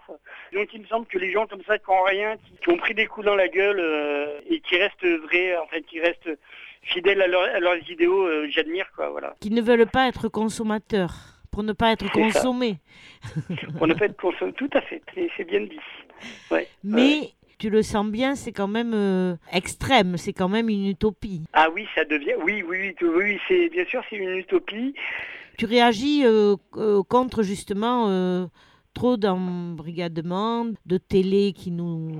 Donc il me semble que les gens comme ça qui ont rien qui, ont pris des coups dans la gueule euh, et qui restent vrais en fait qui restent fidèles à, leur- à leurs idéaux euh, j'admire quoi voilà. Qui ne veulent pas être consommateurs pour ne pas être consommés. on ne peut être consommé tout à fait c'est- bien dit. Ouais Mais tu le sens bien, c'est quand même euh, extrême, c'est quand même une utopie. ah oui ça devient oui oui oui, oui, oui, c'est bien sûr c'est une utopie Tu réagis euh, euh, contre justement euh, trop d'embrigadement, de télé qui nous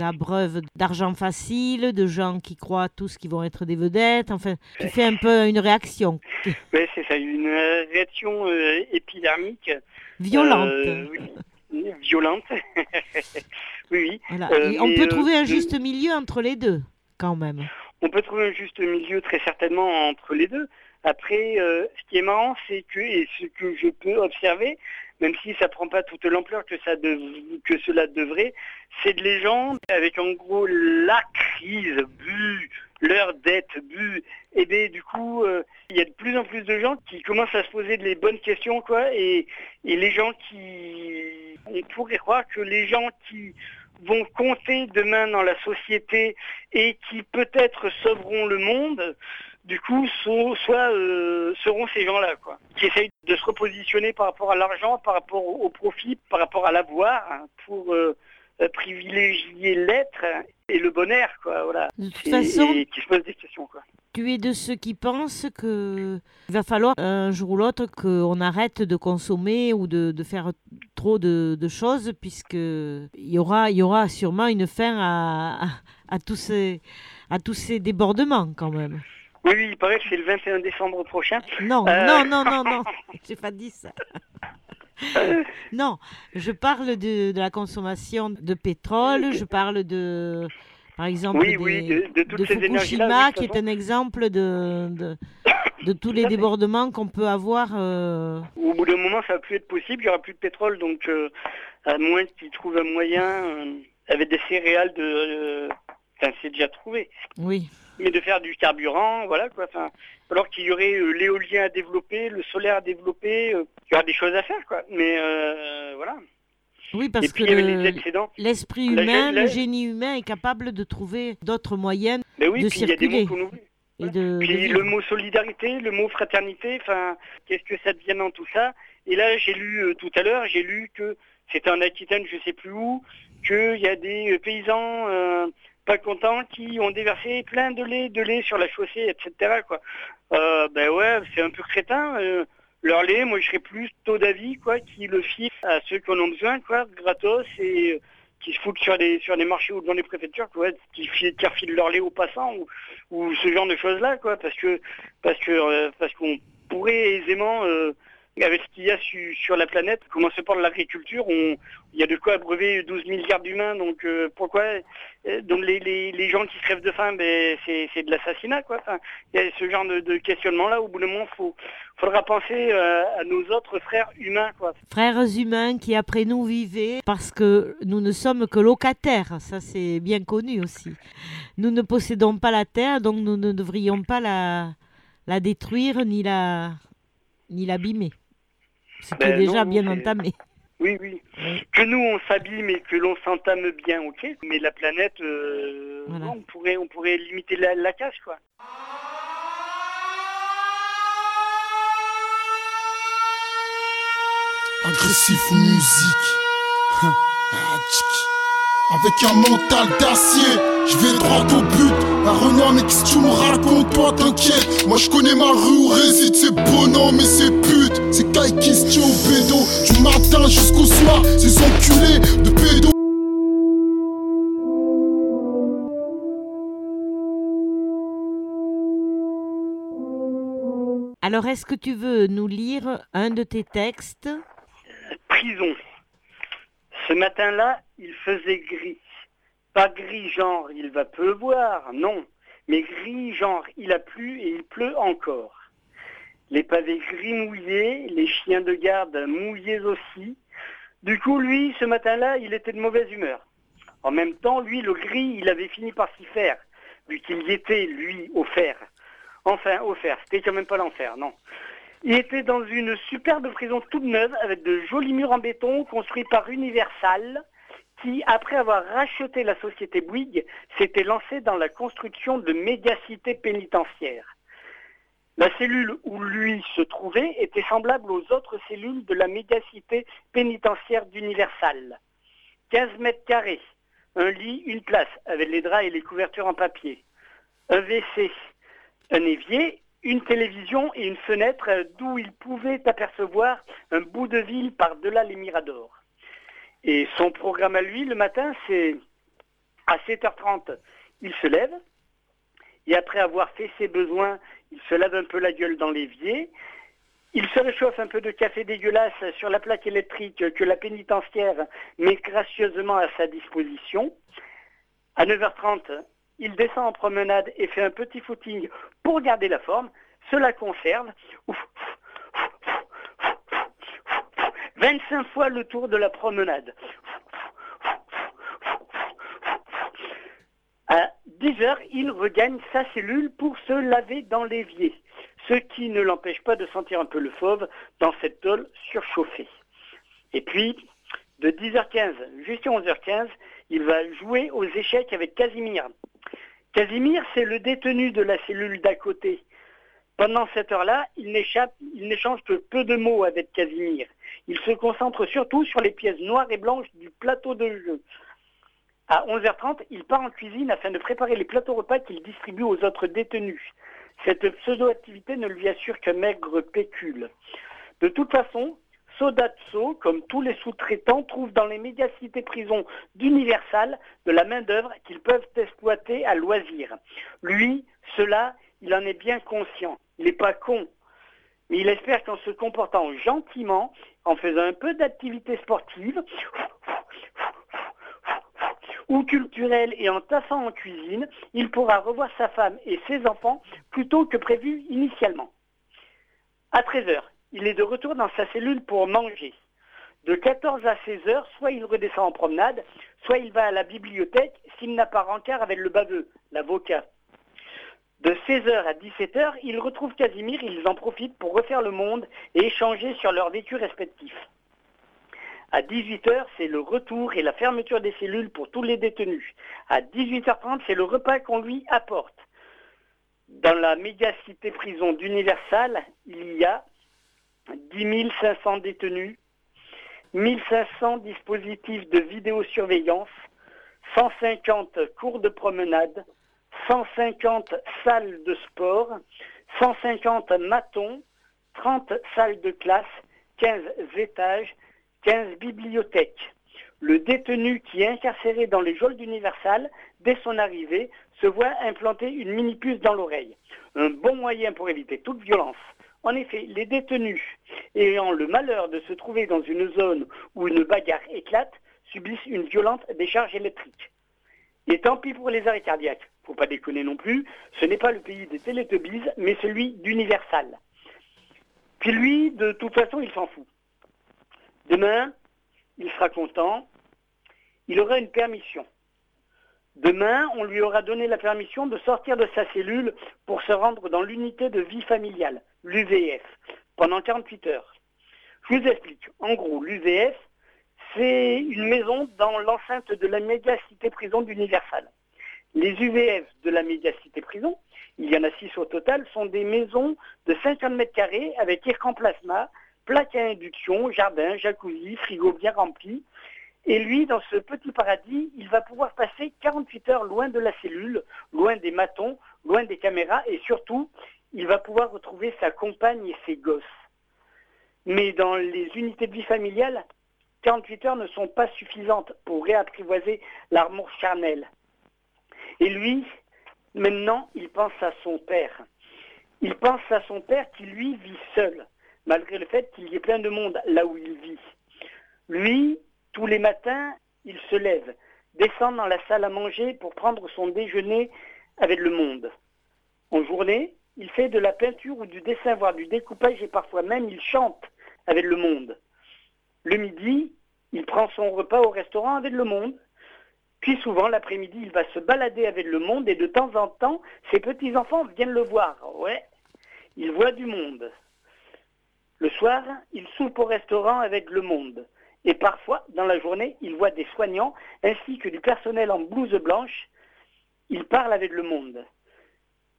abreuvent d'argent facile, de gens qui croient tous qu'ils vont être des vedettes. Enfin, tu fais un peu une réaction Ouais, c'est ça, une réaction euh, épidermique. violente. Euh, oui, violente. oui, oui. Voilà. Euh, Et on peut trouver un juste milieu entre les deux, quand même. On peut trouver un juste milieu très certainement entre les deux. Après, euh, ce qui est marrant, c'est que, et ce que je peux observer, même si ça prend pas toute l'ampleur que, que cela devrait, c'est de les gens avec en gros la crise bu l'heure d'être bu. Et bien du coup, euh, il y a de plus en plus de gens qui commencent à se poser les bonnes questions, quoi. Et, et les gens qui... On pourrait croire que les gens qui vont compter demain dans la société et qui peut-être sauveront le monde, du coup, so- soit euh, seront ces gens-là, quoi, qui essayent de se repositionner par rapport à l'argent, par rapport au, au profit, par rapport à l'avoir, hein, pour euh, euh, privilégier l'être et le bonheur, quoi, voilà. De toute Et- façon- et qui se posent des questions, quoi. Tu es de ceux qui pensent que il va falloir un jour ou l'autre qu'on arrête de consommer ou de, de faire trop de, de choses, puisque il y aura, il y aura sûrement une fin à, à, à tous ces, à tous ces débordements quand même. Oui, oui, il paraît que c'est le 21 décembre prochain. Non, Euh, non, non, non, non, j'ai pas dit ça. non, je parle de, de la consommation de pétrole, je parle de, par exemple, Oui, des- oui, de- de toutes ces Fukushima, qui est un exemple de, de, tous les débordements qu'on peut avoir. euh, Au bout d'un moment, ça va plus être possible, il n'y aura plus de pétrole, donc euh, à moins qu'ils trouvent un moyen euh, avec des céréales de... Enfin, c'est déjà trouvé. Oui. Mais de faire du carburant, voilà quoi. Enfin, alors qu'il y aurait euh, l'éolien à développer, le solaire à développer, euh, il y aura des choses à faire, quoi. Mais euh, voilà. Oui, parce puis, que l'esprit humain, la- le génie humain est capable de trouver d'autres moyens Ben oui, de puis il y a des circuler. mots qu'on oublie. de, Puis le mot solidarité, le mot fraternité, enfin, qu'est-ce que ça devient dans tout ça? Et là, j'ai lu euh, tout à l'heure, j'ai lu que c'était en Aquitaine, je sais plus où, qu'il y a des paysans pas contents qui ont déversé plein de lait, de lait sur la chaussée, etc. Quoi. Euh, ben ouais, c'est un peu crétin. euh, leur lait, moi, je serais plutôt d'avis, quoi, qui le filent à ceux qui en ont besoin, quoi, gratos et euh, qui se foutent sur les sur marchés ou dans les préfectures, quoi, qui, qui refilent leur lait aux passants ou, ou ce genre de choses là, quoi, parce que parce que parce qu'on pourrait aisément avec ce qu'il y a su- sur la planète, commencer par l'agriculture, il y a de quoi abreuver 12 milliards d'humains, donc euh, pourquoi euh, les, gens qui se crèvent de faim, ben, c'est, de l'assassinat, quoi. Il y a ce genre de, questionnement-là, au bout d'un moment, faut, faudra penser euh, à nos autres frères humains, quoi. Frères humains qui après nous vivaient parce que nous ne sommes que locataires, ça c'est bien connu aussi. Nous ne possédons pas la terre, donc nous ne devrions pas la, la détruire ni la ni l'abîmer. Ce qui Ben déjà non, bien entamé. Oui, oui. Que nous, on s'abîme et que l'on s'entame bien, ok. Mais la planète, euh, non, on, pourrait, on pourrait limiter la, la casse, quoi. Agressif musique. Ah. Avec un mental d'acier, je vais droit au but. La Renoir, mais qu'est-ce que tu me racontes, toi, t'inquiète. Moi, je connais ma rue où réside ces bonhommes et ces putes. Ces cailles qui se tuent au pédo. Du matin jusqu'au soir, ces enculés de pédo. Alors est-ce que tu veux nous lire un de tes textes? Prison. Ce matin-là, il faisait gris. Pas gris genre il va pleuvoir, non, mais gris genre il a plu et il pleut encore. Les pavés gris mouillés, les chiens de garde mouillés aussi. Du coup, lui, ce matin-là, il était de mauvaise humeur. En même temps, lui, le gris, il avait fini par s'y faire, vu qu'il y était, lui, offert. Enfin, offert, c'était quand même pas l'enfer, non. Il était dans une superbe prison toute neuve avec de jolis murs en béton construits par Universal qui, après avoir racheté la société Bouygues, s'était lancé dans la construction de mégacités pénitentiaires. La cellule où lui se trouvait était semblable aux autres cellules de la mégacité pénitentiaire d'Universal. 15 mètres carrés, un lit, une place, avec les draps et les couvertures en papier. Un WC, un évier, une télévision et une fenêtre d'où il pouvait apercevoir un bout de ville par-delà les miradors. Et son programme à lui, le matin, c'est à 7h30, il se lève, et après avoir fait ses besoins, il se lave un peu la gueule dans l'évier, il se réchauffe un peu de café dégueulasse sur la plaque électrique que la pénitentiaire met gracieusement à sa disposition. À 9h30, il descend en promenade et fait un petit footing pour garder la forme. Cela conserve. 25 fois le tour de la promenade. À 10 heures, il regagne sa cellule pour se laver dans l'évier, ce qui ne l'empêche pas de sentir un peu le fauve dans cette tôle surchauffée. Et puis, de 10h15 jusqu'à 11h15, il va jouer aux échecs avec Casimir. Casimir, c'est le détenu de la cellule d'à côté. Pendant cette heure-là, il n'échange que peu de mots avec Casimir. Il se concentre surtout sur les pièces noires et blanches du plateau de jeu. À 11h30, il part en cuisine afin de préparer les plateaux repas qu'il distribue aux autres détenus. Cette pseudo-activité ne lui assure qu'un maigre pécule. De toute façon, Sodatso, comme tous les sous-traitants, trouve dans les mégacités prisons d'Universal de la main-d'œuvre qu'ils peuvent exploiter à loisir. Lui, cela, il en est bien conscient. Il n'est pas con. Mais il espère qu'en se comportant gentiment, en faisant un peu d'activité sportive, ou culturelle et en tassant en cuisine, il pourra revoir sa femme et ses enfants plus tôt que prévu initialement. À 13h, il est de retour dans sa cellule pour manger. De 14 à 16 heures, soit il redescend en promenade, soit il va à la bibliothèque s'il n'a pas rencard avec le baveux, l'avocat. De 16h à 17h, il retrouve Casimir, ils en profitent pour refaire le monde et échanger sur leurs vécus respectifs. À 18h, c'est le retour et la fermeture des cellules pour tous les détenus. À 18h30, c'est le repas qu'on lui apporte. Dans la méga-cité prison d'Universal, il y a 10 500 détenus, 1500 dispositifs de vidéosurveillance, 150 cours de promenade, 150 salles de sport, 150 matons, 30 salles de classe, 15 étages, 15 bibliothèques. Le détenu qui est incarcéré dans les geôles d'Universal, dès son arrivée, se voit implanter une mini-puce dans l'oreille. Un bon moyen pour éviter toute violence. En effet, les détenus ayant le malheur de se trouver dans une zone où une bagarre éclate subissent une violente décharge électrique. Et tant pis pour les arrêts cardiaques. Faut pas déconner non plus. Ce n'est pas le pays des Télétobies, mais celui d'Universal. Puis lui, de toute façon, il s'en fout. Demain, il sera content. Il aura une permission. Demain, on lui aura donné la permission de sortir de sa cellule pour se rendre dans l'unité de vie familiale, l'UVF, pendant 48 heures. Je vous explique. En gros, l'UVF, c'est une maison dans l'enceinte de la méga-cité prison d'Universal. Les UVF de la méga-cité prison, il y en a six au total, sont des maisons de 50 mètres carrés avec air plasma, plaque à induction, jardin, jacuzzi, frigo bien rempli. Et lui, dans ce petit paradis, il va pouvoir passer 48 heures loin de la cellule, loin des matons, loin des caméras, et surtout, il va pouvoir retrouver sa compagne et ses gosses. Mais dans les unités de vie familiale, 48 heures ne sont pas suffisantes pour réapprivoiser l'amour charnel. Et lui, maintenant, il pense à son père. Il pense à son père qui, lui, vit seul malgré le fait qu'il y ait plein de monde là où il vit. Lui, tous les matins, il se lève, descend dans la salle à manger pour prendre son déjeuner avec le monde. En journée, il fait de la peinture ou du dessin, voire du découpage, et parfois même il chante avec le monde. Le midi, il prend son repas au restaurant avec le monde. Puis souvent, l'après-midi, il va se balader avec le monde et de temps en temps, ses petits-enfants viennent le voir. Ouais, il voit du monde. Le soir, il soupe au restaurant avec le monde. Et parfois, dans la journée, il voit des soignants ainsi que du personnel en blouse blanche. Il parle avec le monde.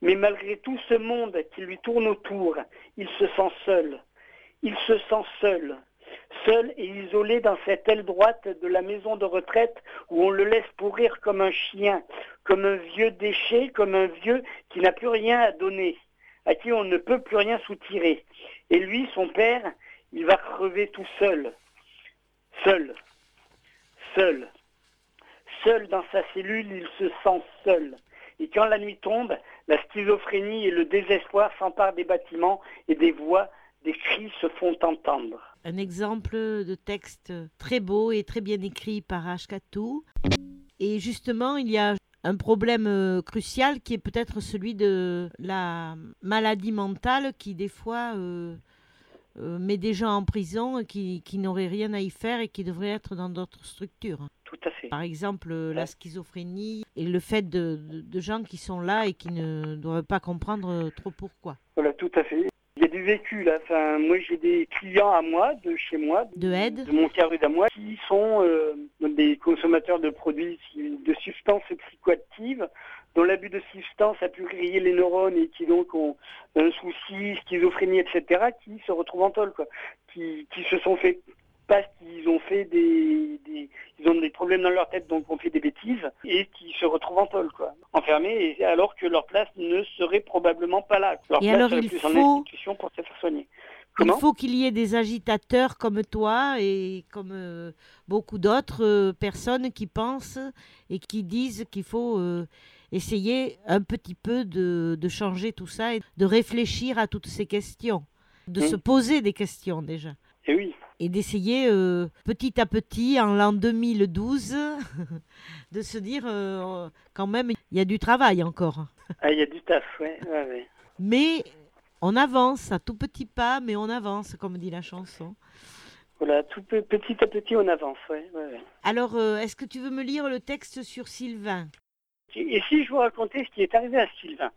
Mais malgré tout ce monde qui lui tourne autour, il se sent seul. Il se sent seul. Seul et isolé dans cette aile droite de la maison de retraite où on le laisse pourrir comme un chien, comme un vieux déchet, comme un vieux qui n'a plus rien à donner, à qui on ne peut plus rien soutirer. Et lui, son père, il va crever tout seul. Seul. Seul. Seul dans sa cellule, il se sent seul. Et quand la nuit tombe, la schizophrénie et le désespoir s'emparent des bâtiments et des voix, des cris se font entendre. Un exemple de texte très beau et très bien écrit par Ashkatou. Et justement, il y a un problème euh, crucial qui est peut-être celui de la maladie mentale qui des fois euh, euh, met des gens en prison qui, qui n'auraient rien à y faire et qui devraient être dans d'autres structures. tout à fait. Par exemple, la schizophrénie et le fait de, de- de gens qui sont là et qui ne doivent pas comprendre trop pourquoi. Voilà, tout à fait. Il y a du vécu là. Enfin, moi, j'ai des clients à moi, de chez moi, De aide de mon carré à moi, qui sont euh, des consommateurs de produits, de substances psychoactives, dont l'abus de substances a pu griller les neurones et qui donc ont un souci, schizophrénie, etc., qui se retrouvent en tôle, quoi. Qui, qui se sont fait parce qu'ils ont fait des, des- ils ont des problèmes dans leur tête, donc ont fait des bêtises, et qui se retrouvent en tôle, quoi. Enfermés, alors que leur place ne serait probablement pas là. Leur Et place alors, serait il plus en faut- institution pour se faire soigner. Il Comment faut qu'il y ait des agitateurs comme toi et comme euh, beaucoup d'autres euh, personnes qui pensent et qui disent qu'il faut euh, essayer un petit peu de, de changer tout ça et de réfléchir à toutes ces questions, de Mm. se poser des questions déjà. Et oui. Et d'essayer euh, petit à petit, en l'an 2012, de se dire euh, quand même, il y a du travail encore. Ah, il y a du taf, ouais, ouais, ouais. Mais on avance à tout petit pas, mais on avance, comme dit la chanson. Voilà, tout pe- petit à petit, on avance, ouais, ouais. Alors, euh, est-ce que tu veux me lire le texte sur Sylvain? Et si je vous racontais ce qui est arrivé à Sylvain?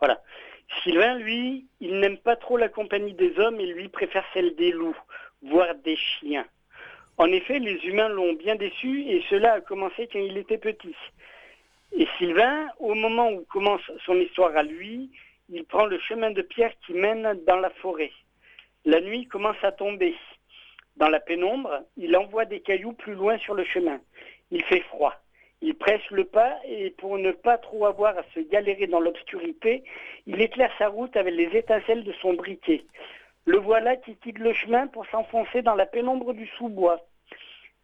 Voilà. Sylvain, lui, il n'aime pas trop la compagnie des hommes et lui préfère celle des loups, voire des chiens. En effet, les humains l'ont bien déçu et cela a commencé quand il était petit. Et Sylvain, au moment où commence son histoire à lui, il prend le chemin de pierre qui mène dans la forêt. La nuit commence à tomber. Dans la pénombre, il envoie des cailloux plus loin sur le chemin. Il fait froid. Il presse le pas et pour ne pas trop avoir à se galérer dans l'obscurité, il éclaire sa route avec les étincelles de son briquet. Le voilà qui quitte le chemin pour s'enfoncer dans la pénombre du sous-bois.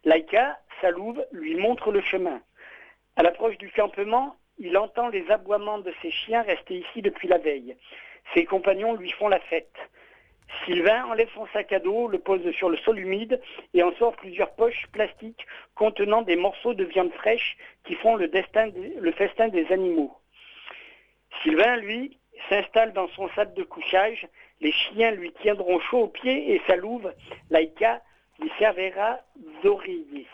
Laïka, sa louve, lui montre le chemin. À l'approche du campement, il entend les aboiements de ses chiens restés ici depuis la veille. Ses compagnons lui font la fête. Sylvain enlève son sac à dos, le pose sur le sol humide et en sort plusieurs poches plastiques contenant des morceaux de viande fraîche qui font le, festin des animaux. Sylvain, lui, s'installe dans son sac de couchage. Les chiens lui tiendront chaud aux pieds et sa louve, Laïka, lui servira d'oreiller.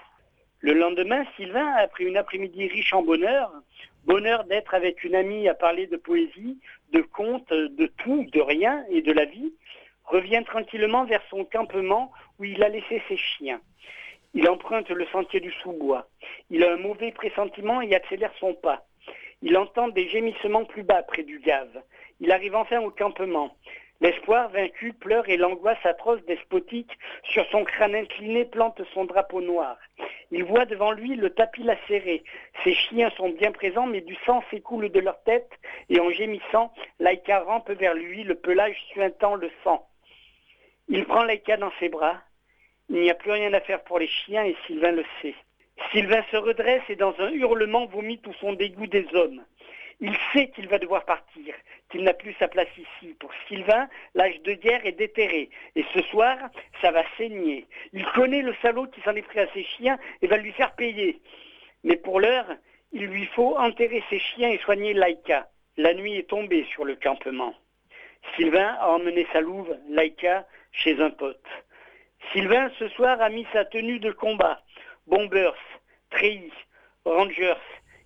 Le lendemain, Sylvain, après une après-midi riche en bonheur, bonheur d'être avec une amie à parler de poésie, de contes, de tout, de rien et de la vie, revient tranquillement vers son campement où il a laissé ses chiens. Il emprunte le sentier du sous-bois. Il a un mauvais pressentiment et accélère son pas. Il entend des gémissements plus bas près du gave. Il arrive enfin au campement. L'espoir vaincu pleure et l'angoisse atroce despotique sur son crâne incliné plante son drapeau noir. Il voit devant lui le tapis lacéré. Ses chiens sont bien présents, mais du sang s'écoule de leur tête, et en gémissant, Laïka rampe vers lui, le pelage suintant le sang. Il prend Laïka dans ses bras. Il n'y a plus rien à faire pour les chiens, et Sylvain le sait. Sylvain se redresse et dans un hurlement vomit tout son dégoût des hommes. Il sait qu'il va devoir partir, qu'il n'a plus sa place ici. Pour Sylvain, l'âge de guerre est déterré. Et ce soir, ça va saigner. Il connaît le salaud qui s'en est pris à ses chiens et va lui faire payer. Mais pour l'heure, il lui faut enterrer ses chiens et soigner Laïka. La nuit est tombée sur le campement. Sylvain a emmené sa louve, Laïka, chez un pote. Sylvain, ce soir, a mis sa tenue de combat. Bombers, treillis, rangers.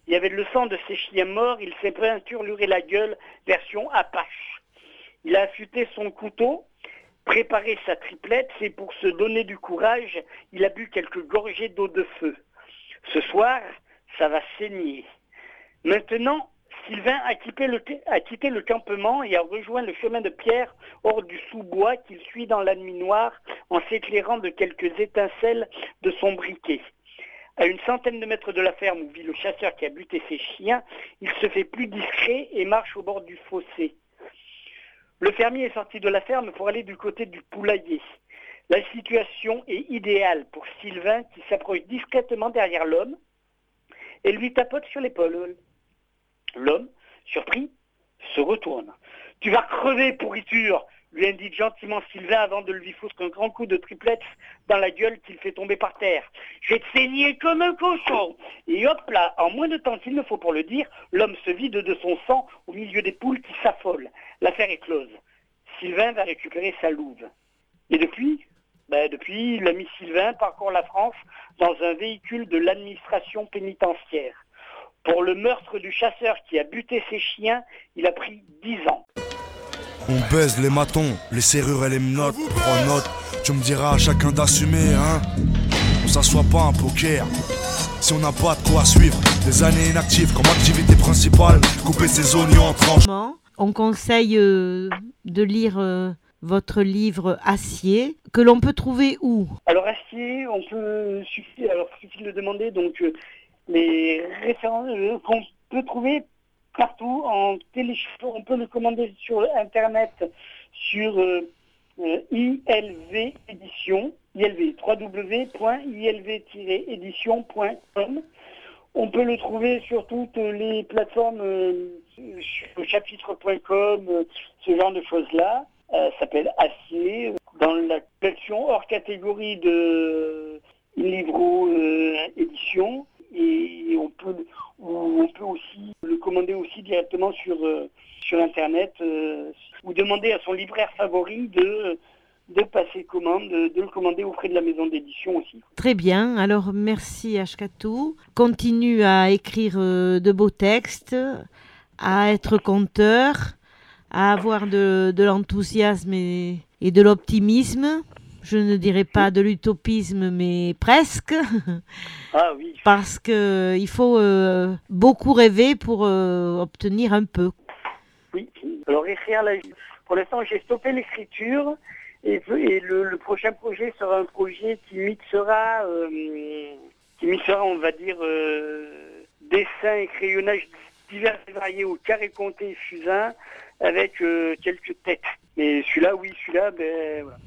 Il y avait le sang de ses chiens morts, il s'est peinturluré la gueule, version Apache. Il a affûté son couteau, préparé sa triplette, et pour se donner du courage, il a bu quelques gorgées d'eau de feu. Ce soir, ça va saigner. Maintenant, Sylvain a quitté, le, campement et a rejoint le chemin de pierre hors du sous-bois qu'il suit dans la nuit noire en s'éclairant de quelques étincelles de son briquet. À une centaine de mètres de la ferme où vit le chasseur qui a buté ses chiens, il se fait plus discret et marche au bord du fossé. Le fermier est sorti de la ferme pour aller du côté du poulailler. La situation est idéale pour Sylvain qui s'approche discrètement derrière l'homme et lui tapote sur l'épaule. L'homme, surpris, se retourne. Tu vas crever, pourriture lui indique gentiment Sylvain avant de lui foutre un grand coup de triplette dans la gueule qu'il fait tomber par terre. Je vais te saigner comme un cochon Et hop là, en moins de temps qu'il ne faut pour le dire, l'homme se vide de son sang au milieu des poules qui s'affolent. L'affaire est close. Sylvain va récupérer sa louve. Et depuis? Ben, Depuis, l'ami Sylvain parcourt la France dans un véhicule de l'administration pénitentiaire. Pour le meurtre du chasseur qui a buté ses chiens, il a pris 10 ans. On baise les matons, les serrures et les menottes. Prends note, tu me diras à chacun d'assumer, hein. On s'assoit pas un poker. Si on n'a pas de quoi suivre, des années inactives comme activité principale, couper ses oignons en tranches. On conseille euh, de lire euh, votre livre Acier, que l'on peut trouver où? Alors Acier, on peut suffit, alors suffit de le demander, donc euh, les références qu'on peut trouver partout en téléchargement, on peut le commander sur internet sur euh, euh, ILV édition, ILV, www.ilv-édition.com. On peut le trouver sur toutes les plateformes, euh, sur chapitre.com, ce genre de choses-là. Euh, s'appelle Acier. Dans la collection hors catégorie de Livro euh, édition. Et on peut, on peut aussi le commander aussi directement sur, euh, sur Internet euh, ou demander à son libraire favori de, de passer commande, de, de le commander auprès de la maison d'édition aussi. Très bien, alors merci Ashkatou. Continue à écrire euh, de beaux textes, à être conteur, à avoir de, de l'enthousiasme et, et de l'optimisme. Je ne dirais pas de l'utopisme, mais presque. Ah oui. Parce que il faut euh, beaucoup rêver pour euh, obtenir un peu. Oui. Alors écrire, là, pour l'instant, j'ai stoppé l'écriture. Et, et le, le prochain projet sera un projet qui mixera, euh, qui mixera, on va dire, dessin et crayonnage divers et variés au carré compté et fusain avec quelques textes. Mais celui-là, oui, celui-là, ben voilà.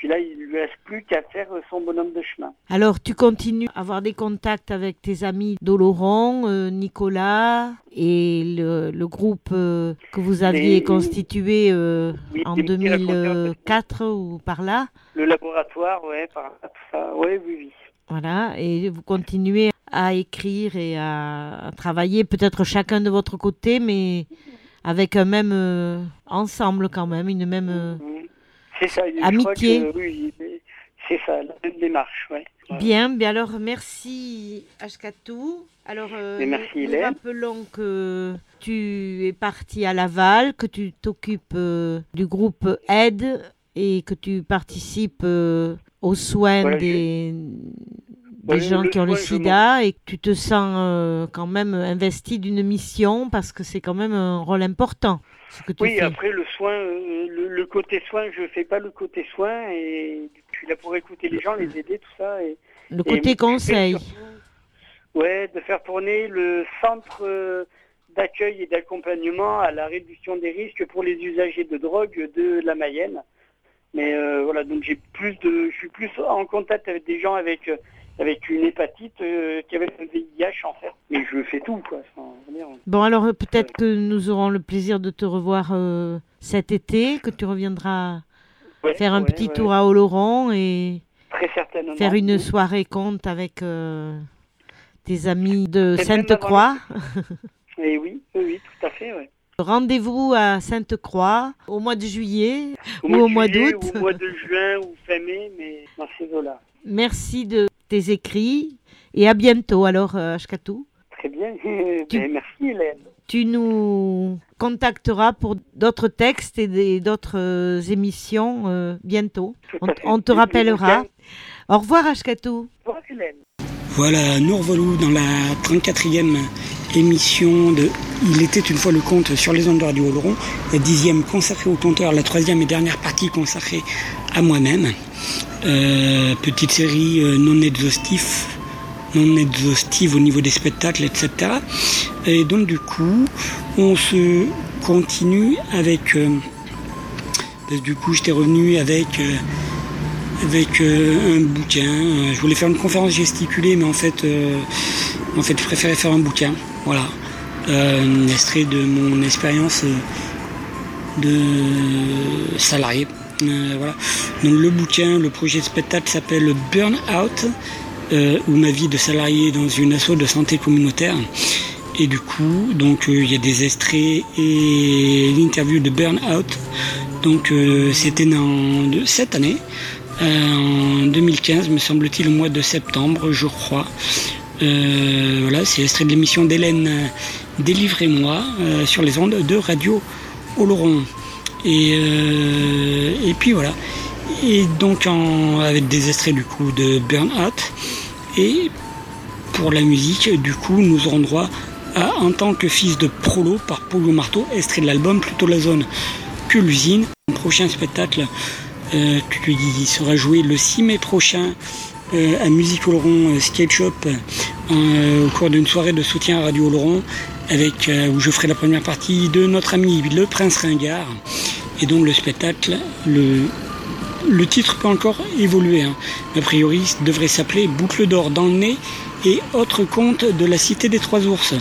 Celui-là, il lui reste plus qu'à faire son bonhomme de chemin. Alors tu continues à avoir des contacts avec tes amis d'Oloron, euh, Nicolas et le, le groupe euh, que vous aviez Les- constitué euh, Oui, en les petits raconteurs 2004 ou par là. Le laboratoire, ouais, par ça. Ouais, oui, oui. Voilà, et vous continuez à écrire et à, à travailler peut-être chacun de votre côté, mais avec un même euh, ensemble quand même, une même... C'est ça. je Amitié. crois que, oui, mais c'est ça, la même démarche, ouais. Bien, bien alors merci Ashkatou. Alors euh, nous- merci, nous, rappelons que tu es parti à Laval, que tu t'occupes euh, du groupe Aide et que tu participes euh, aux soins Voilà, des, des Ouais, gens qui ont le sida et que tu te sens euh, quand même investi d'une mission parce que c'est quand même un rôle important ce que tu Oui, fais. après le soin, euh, le, le côté soin, je fais pas le côté soin et je suis là pour écouter les gens, les aider, tout ça. Et, Le et côté conseil. surtout, Ouais, de faire tourner le centre euh, d'accueil et d'accompagnement à la réduction des risques pour les usagers de drogue de la Mayenne. Mais euh, voilà, donc j'ai plus de, je suis plus en contact avec des gens avec avec une hépatite euh, qu'avec un VIH en fait. Mais je fais tout quoi. Enfin, dire, Bon, alors euh, peut-être que nous aurons le plaisir de te revoir euh, cet été, que tu reviendras Ouais, faire un ouais, petit ouais. tour à Oloron et Très certainement. faire une soirée compte avec tes amis de Sainte-Croix. Et oui, oui, oui, tout à fait, ouais. Rendez-vous à Sainte-Croix au mois de juillet ou de au mois d'août. Au mois de juin ou fin mai, mais dans ces eaux-là. Merci de tes écrits et à bientôt alors, euh, Ashkatou. Très bien. Ben, merci Hélène. Tu nous contacteras pour d'autres textes et d'autres euh, émissions euh, bientôt. On, te rappellera. Au revoir, Ashkatou. Au revoir Hélène. Voilà, nous revoilà dans la 34e émission de Il était une fois le conte sur les ondes de Radio Oloron, la dixième consacrée au conteur, la troisième et dernière partie consacrée à moi-même. Euh, petite série euh, non exhaustive, non exhaustive au niveau des spectacles, etc. Et donc du coup, on se continue avec... euh, parce que du coup, j'étais revenu avec... euh, avec euh, un bouquin. Euh, Je voulais faire une conférence gesticulée, mais en fait, euh, en fait, je préférais faire un bouquin. Voilà, un extrait de mon expérience de salarié. Voilà. Donc le bouquin, le projet de spectacle s'appelle Burn Out, euh, ou ma vie de salarié dans une asso de santé communautaire. Et du coup, donc il y a des extraits et l'interview de Burn Out. Donc c'était dans cette année. En 2015, me semble-t-il, au mois de septembre, je crois. voilà, c'est extrait de l'émission d'Hélène Délivrez-moi sur les ondes de Radio Oloron. Et, et puis voilà. Et donc avec des extraits du coup de Burnout. Et pour la musique, du coup, nous aurons droit à En tant que fils de Prolo par Polo Marteau, extrait de l'album Plutôt la zone que l'usine. Prochain spectacle euh, qui sera joué le 6 mai prochain euh, à Musique Oloron euh, Skate Shop au cours d'une soirée de soutien à Radio Oloron avec où je ferai la première partie de notre ami le Prince Ringard et donc le spectacle le titre peut encore évoluer. Hein. A priori, devrait s'appeler Boucle d'or dans le nez et autres contes de la cité des trois ours.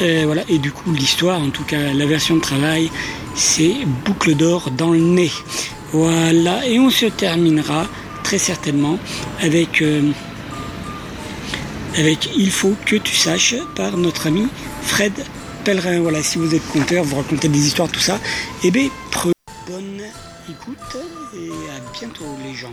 Euh, voilà. Et du coup, l'histoire, en tout cas la version de travail, c'est Boucle d'or dans le nez. Voilà. Et on se terminera très certainement avec, euh, avec Il faut que tu saches par notre ami Fred Pellerin. Voilà, si vous êtes conteur, vous racontez des histoires, tout ça, eh bien, bonne écoute et à bientôt les gens.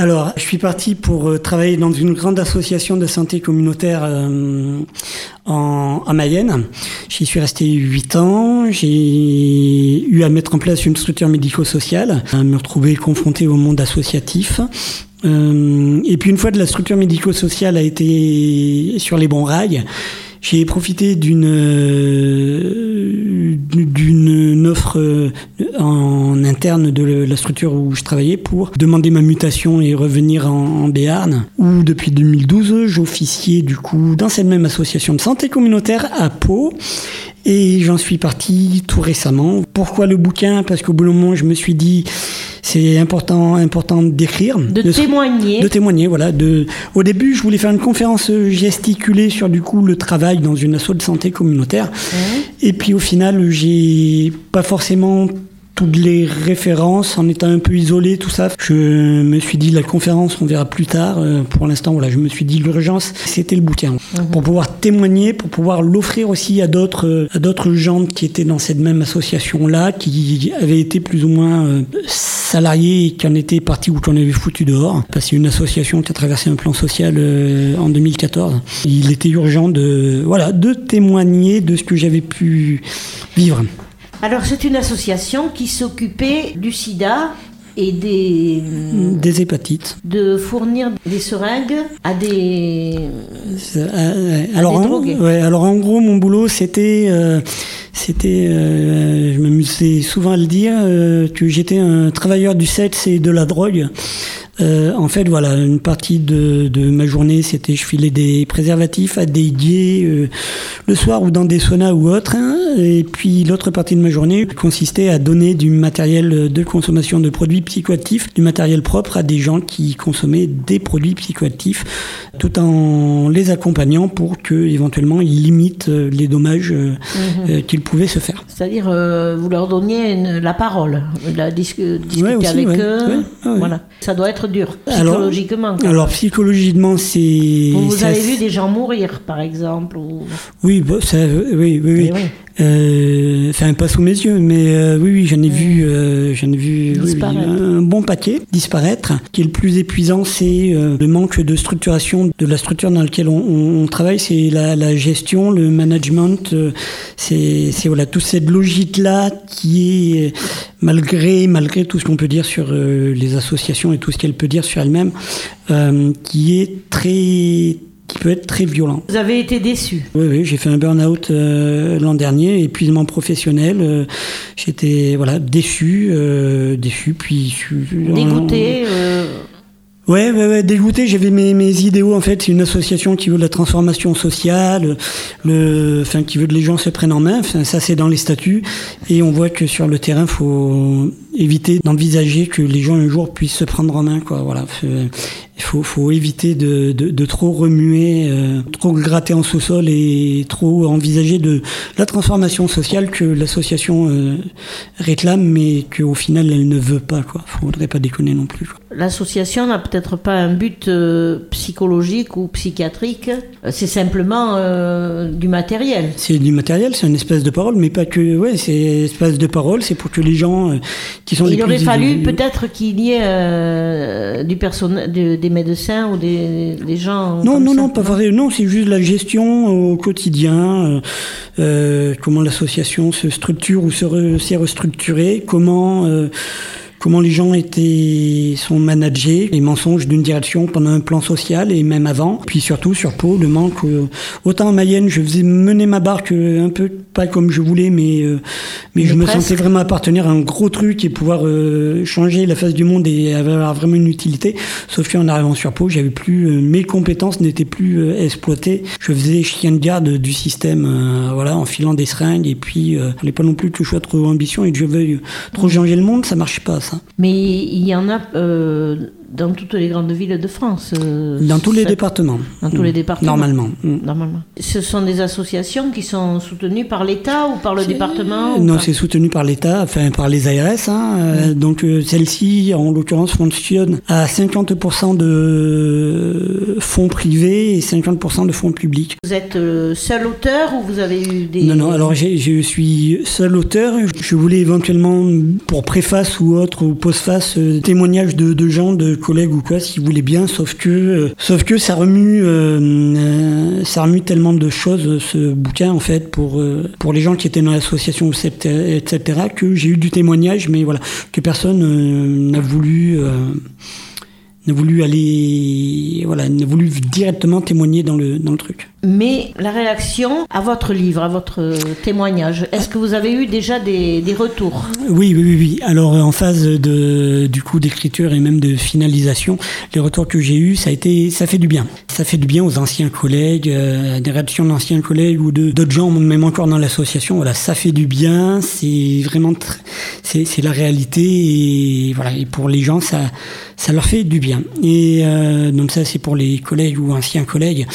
Alors, je suis parti pour euh, travailler dans une grande association de santé communautaire euh, en, en, Mayenne. J'y suis resté huit ans. J'ai eu à mettre en place une structure médico-sociale, à me retrouver confronté au monde associatif. Euh, et puis une fois que la structure médico-sociale a été sur les bons rails, j'ai profité d'une d'une offre euh, en interne de la structure où je travaillais pour demander ma mutation et revenir en, en Béarn, où depuis 2012 j'officiais du coup dans cette même association de santé communautaire à Pau et j'en suis parti tout récemment. Pourquoi le bouquin? Parce qu'au bout d'un moment, je me suis dit, c'est important, important d'écrire, de, témoigner, de témoigner. Voilà. De, au début, je voulais faire une conférence gesticulée sur du coup le travail dans une asso de santé communautaire. Mmh. Et puis au final, j'ai pas forcément toutes les références en étant un peu isolé, tout ça. Je me suis dit la conférence, on verra plus tard. Euh, pour l'instant, voilà, je me suis dit l'urgence, c'était le bouquin. Mhm. Pour pouvoir témoigner, pour pouvoir l'offrir aussi à d'autres, euh, à d'autres gens qui étaient dans cette même association-là, qui avaient été plus ou moins euh, salariés et qui en étaient partis ou qui en avaient foutu dehors. Parce que c'est une association qui a traversé un plan social en 2014. Il était urgent de, voilà, de témoigner de ce que j'avais pu vivre. Alors c'est une association qui s'occupait du sida et des... Des hépatites. De fournir des seringues à des... Euh, alors, en, ouais, alors en gros, mon boulot, c'était... Euh, c'était, euh, je m'amusais souvent à le dire, que j'étais un travailleur du sexe et de la drogue. Euh, en fait, voilà, une partie de, de ma journée, c'était je filais des préservatifs à des gays euh, le soir ou dans des saunas ou autres. Hein. et puis l'autre partie de ma journée consistait à donner du matériel de consommation de produits psychoactifs, du matériel propre à des gens qui consommaient des produits psychoactifs, tout en les accompagnant pour que éventuellement ils limitent euh, les dommages mhm. qu'ils pouvaient se faire. C'est-à-dire, vous leur donniez la parole, la discuter avec eux. voilà, ça doit être être dur Alors- psychologiquement. Alors psychologiquement, c'est. vous c'est avez assez- vu des gens mourir, par exemple. ou- Oui, bah, ça, oui, oui, oui. Eh oui. Euh, Enfin, pas sous mes yeux, mais euh, oui, oui, j'en ai vu, euh, j'en ai vu oui, un bon paquet disparaître. Ce qui est le plus épuisant, c'est euh, le manque de structuration de la structure dans laquelle on, on- on travaille. C'est la, la gestion, le management. euh, c'est, voilà toute cette logique là qui est malgré malgré tout ce qu'on peut dire sur euh, les associations et tout ce qu'elle peut dire sur elle-même, euh, qui est très qui peut être très violent. Vous avez été déçu. Oui, oui, j'ai fait un burn-out euh, l'an dernier, épuisement professionnel. euh, J'étais voilà déçu, euh, déçu, puis Dégoûté. Ouais, ouais, ouais, dégoûté. J'avais mes, mes idéaux. En fait, c'est une association qui veut de la transformation sociale, le, enfin, qui veut que les gens se prennent en main. Enfin, ça, c'est dans les statuts. Et on voit que sur le terrain, faut éviter d'envisager que les gens un jour puissent se prendre en main, quoi. Voilà. Il faut, faut éviter de, de, de trop remuer, euh, trop gratter en sous-sol et trop envisager de la transformation sociale que l'association euh, réclame, mais qu'au final, elle ne veut pas, quoi. Faudrait pas déconner non plus. L'association n'a peut-être pas un but euh, psychologique ou psychiatrique. C'est simplement du matériel. C'est du matériel, c'est un espace de parole, mais pas que. Ouais, c'est espace de parole, c'est pour que les gens qui sont les Il plus aurait fallu peut-être qu'il y ait euh, du personnel, de- des médecins ou des, des gens. Non, comme non, ça. non, pas. Non, c'est juste la gestion au quotidien, euh, euh, comment l'association se structure ou s'est restructurée, comment. euh, Comment les gens étaient sont managés, les mensonges d'une direction pendant un plan social et même avant. Puis surtout sur Pau, le manque. euh, autant en Mayenne, je faisais mener ma barque euh, un peu pas comme je voulais, mais euh, mais je me sentais vraiment appartenir à un gros truc et pouvoir euh, changer la face du monde et avoir vraiment une utilité. Sauf qu'en arrivant sur Pau, j'avais plus euh, mes compétences n'étaient plus exploitées. Je faisais chien de garde du système, euh, voilà, en filant des seringues et puis euh, fallait pas non plus que je sois trop ambitieux et que je veuille trop changer le monde, ça marche pas. Mais il y en a euh, dans toutes les grandes villes de France. euh, Dans tous les départements. Dans tous les Mm. départements. Normalement. Mm. Normalement. Ce sont des associations qui sont soutenues par l'État ou par le département Non, par- c'est soutenu par l'État, enfin par les ARS. Hein, euh, Donc euh, celle-ci, en l'occurrence, fonctionne à 50% de fonds privés et 50% de fonds publics. Vous êtes euh, seul auteur ou vous avez eu des... Non, non, alors je suis seul auteur. Je voulais éventuellement, pour préface ou autre, ou postface, euh, témoignages de, de gens, de collègues ou quoi, s'ils voulaient bien, sauf que, euh, sauf que ça remue, euh, euh, ça remue tellement de choses, ce bouquin, en fait, pour, pour les gens qui étaient dans l'association, etc., que j'ai eu du témoignage, mais voilà, que personne n'a voulu, n'a voulu aller, voilà, n'a voulu directement témoigner dans le, dans le truc. Mais la réaction à votre livre, à votre témoignage, est-ce que vous avez eu déjà des, des retours? Oui, oui, oui, oui. Alors en phase de du coup d'écriture et même de finalisation, les retours que j'ai eus, ça a été, ça fait du bien. Ça fait du bien aux anciens collègues, euh, des réactions d'anciens collègues ou de d'autres gens, même encore dans l'association. Voilà, ça fait du bien. C'est vraiment, c'est la réalité et voilà. Et pour les gens, ça ça leur fait du bien. Et euh, donc ça, c'est pour les collègues ou anciens collègues.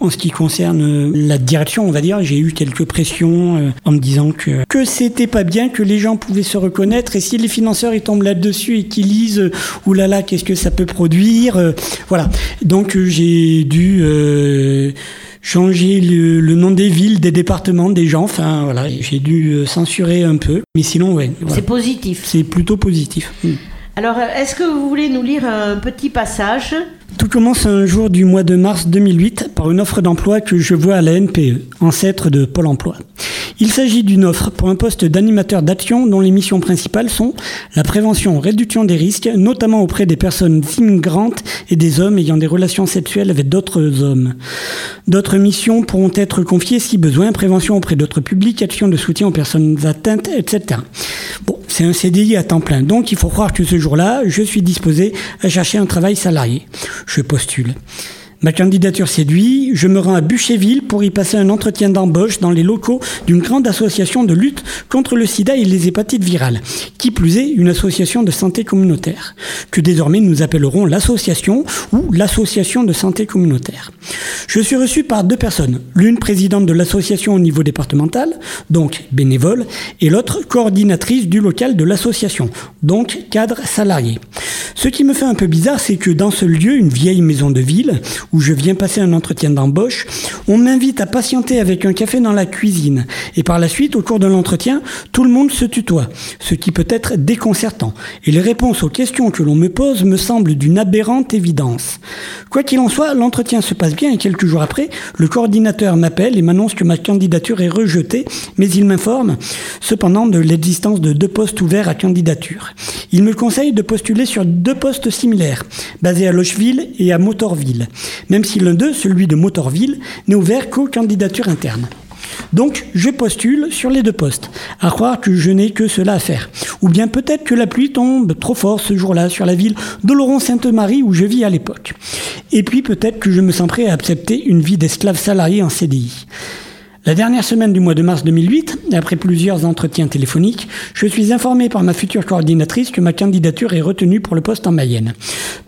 En ce qui concerne euh, la direction, on va dire, j'ai eu quelques pressions euh, en me disant que que c'était pas bien, que les gens pouvaient se reconnaître. Et si les financeurs ils tombent là-dessus et qu'ils lisent, oulala, qu'est-ce que ça peut produire euh, Voilà. Donc j'ai dû changer le, le nom des villes, des départements, des gens. Enfin voilà, j'ai dû censurer un peu. Mais sinon, ouais. voilà. C'est positif. C'est plutôt positif. Mm. Alors, euh, est-ce que vous voulez nous lire un petit passage Tout commence un jour du mois de mars 2008 par une offre d'emploi que je vois à la NPE, ancêtre de Pôle emploi. Il s'agit d'une offre pour un poste d'animateur d'action dont les missions principales sont la prévention, réduction des risques, notamment auprès des personnes immigrantes et des hommes ayant des relations sexuelles avec d'autres hommes. D'autres missions pourront être confiées si besoin, prévention auprès d'autres publics, action de soutien aux personnes atteintes, etc. Bon, c'est un CDI à temps plein, donc il faut croire que ce jour-là, je suis disposé à chercher un travail salarié. Je postule. Ma candidature séduit, je me rends à Bûcherville pour y passer un entretien d'embauche dans les locaux d'une grande association de lutte contre le sida et les hépatites virales, qui plus est une association de santé communautaire, que désormais nous appellerons l'association ou l'association de santé communautaire. Je suis reçu par deux personnes, l'une présidente de l'association au niveau départemental, donc bénévole, et l'autre coordinatrice du local de l'association, donc cadre salarié. Ce qui me fait un peu bizarre, c'est que dans ce lieu, une vieille maison de ville, où je viens passer un entretien d'embauche, on m'invite à patienter avec un café dans la cuisine. Et par la suite, au cours de l'entretien, tout le monde se tutoie, ce qui peut être déconcertant. Et les réponses aux questions que l'on me pose me semblent d'une aberrante évidence. Quoi qu'il en soit, l'entretien se passe bien et quelques jours après, le coordinateur m'appelle et m'annonce que ma candidature est rejetée, mais il m'informe cependant de l'existence de deux postes ouverts à candidature. Il me conseille de postuler sur deux postes similaires, basés à Locheville et à Motorville, même si l'un d'eux, celui de Motorville, n'est ouvert qu'aux candidatures internes. Donc, je postule sur les deux postes, à croire que je n'ai que cela à faire. Ou bien peut-être que la pluie tombe trop fort ce jour-là sur la ville d'Oloron-Sainte-Marie où je vis à l'époque. Et puis peut-être que je me sens prêt à accepter une vie d'esclave salarié en CDI. La dernière semaine du mois de mars 2008, après plusieurs entretiens téléphoniques, je suis informé par ma future coordinatrice que ma candidature est retenue pour le poste en Mayenne.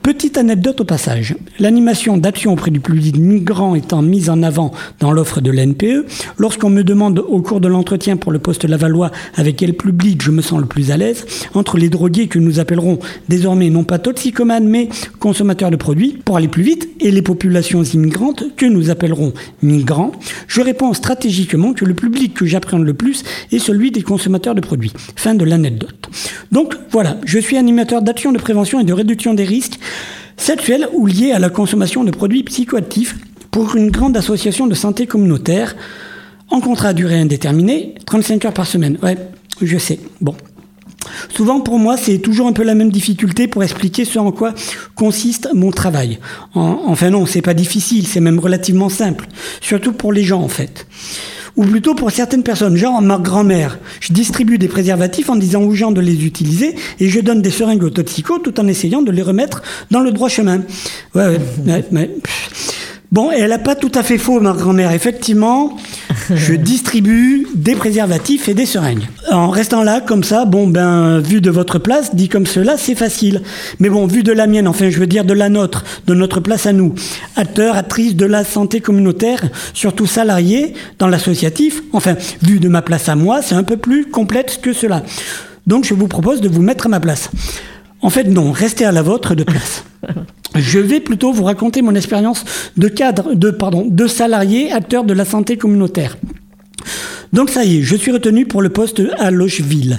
Petite anecdote au passage. L'animation d'action auprès du public migrant étant mise en avant dans l'offre de l'NPE, lorsqu'on me demande au cours de l'entretien pour le poste Lavallois avec quel public je me sens le plus à l'aise, entre les drogués que nous appellerons désormais non pas toxicomanes mais consommateurs de produits, pour aller plus vite, et les populations immigrantes que nous appellerons migrants, je réponds stratégiquement que le public que j'appréhende le plus est celui des consommateurs de produits. Fin de l'anecdote. Donc voilà, je suis animateur d'action de prévention et de réduction des risques sexuels ou liés à la consommation de produits psychoactifs pour une grande association de santé communautaire en contrat à durée indéterminée, 35 heures par semaine. Ouais, je sais. Bon. Souvent pour moi, c'est toujours un peu la même difficulté pour expliquer ce en quoi consiste mon travail. enfin non, c'est pas difficile, c'est même relativement simple. Surtout pour les gens en fait. Ou plutôt pour certaines personnes, genre ma grand-mère. Je distribue des préservatifs en disant aux gens de les utiliser et je donne des seringues aux toxicos tout en essayant de les remettre dans le droit chemin. Bon, elle n'a pas tout à fait faux, ma grand-mère. Effectivement, je distribue des préservatifs et des seringues. En restant là, comme ça, bon, ben, vu de votre place, dit comme cela, c'est facile. Mais bon, vu de la mienne, enfin, je veux dire de la nôtre, de notre place à nous, acteurs, actrices de la santé communautaire, surtout salariés dans l'associatif, enfin, vu de ma place à moi, c'est un peu plus complexe que cela. Donc, je vous propose de vous mettre à ma place. En fait, non, restez à la vôtre de place. Je vais plutôt vous raconter mon expérience de cadre, de, pardon, de salarié acteur de la santé communautaire. Donc ça y est, je suis retenu pour le poste à Locheville.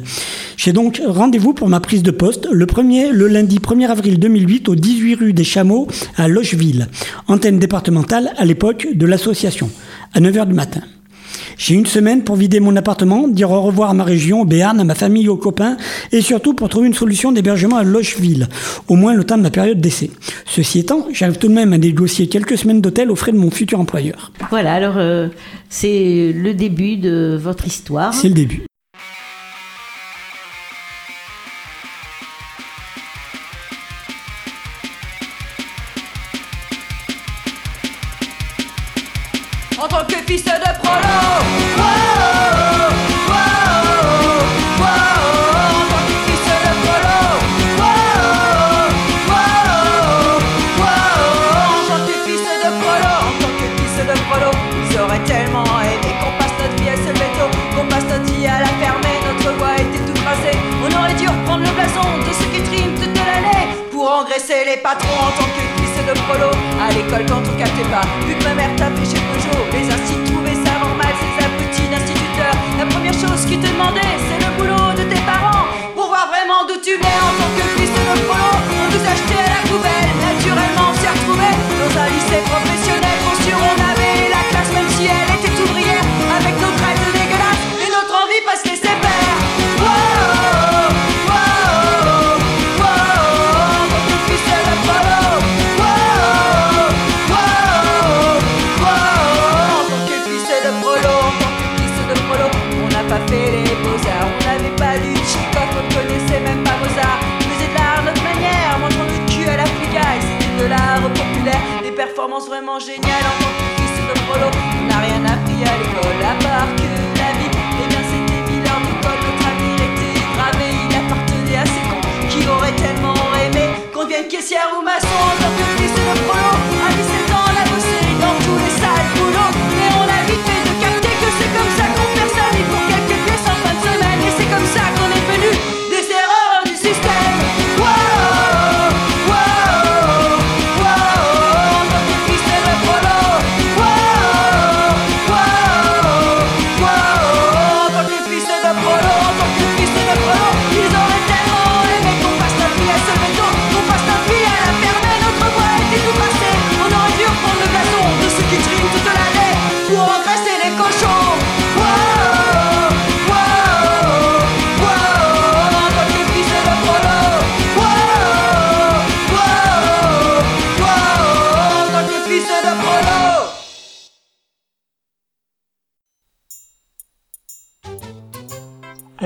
J'ai donc rendez-vous pour ma prise de poste le, premier, le lundi 1er avril 2008 au 18 rue des Chameaux à Locheville, antenne départementale à l'époque de l'association, à 9h du matin. J'ai une semaine pour vider mon appartement, dire au revoir à ma région, au Béarn, à ma famille, aux copains, et surtout pour trouver une solution d'hébergement à Locheville, au moins le temps de ma période d'essai. Ceci étant, j'arrive tout de même à négocier quelques semaines d'hôtel aux frais de mon futur employeur. Voilà, alors euh, c'est le début de votre histoire. C'est le début. Était tout tracée. On aurait dû reprendre le blason de ceux qui triment toute l'année pour engraisser les patrons en tant que fils prolo. À l'école, quand on captait pas, vu que ma mère tapait chez Peugeot, les instituts trouvaient ça normal, ces abrutis d'instituteurs. La première chose qu'ils te demandaient, c'est le boulot de tes parents. Pour voir vraiment d'où tu venais vraiment géniales en tant que fils de prolo. N'a rien appris à l'école à part que la vie, eh bien c'était mille heures d'école, notre avenir était gravé, il appartenait à ces cons qui auraient tellement aimé qu'on devienne caissière ou maçon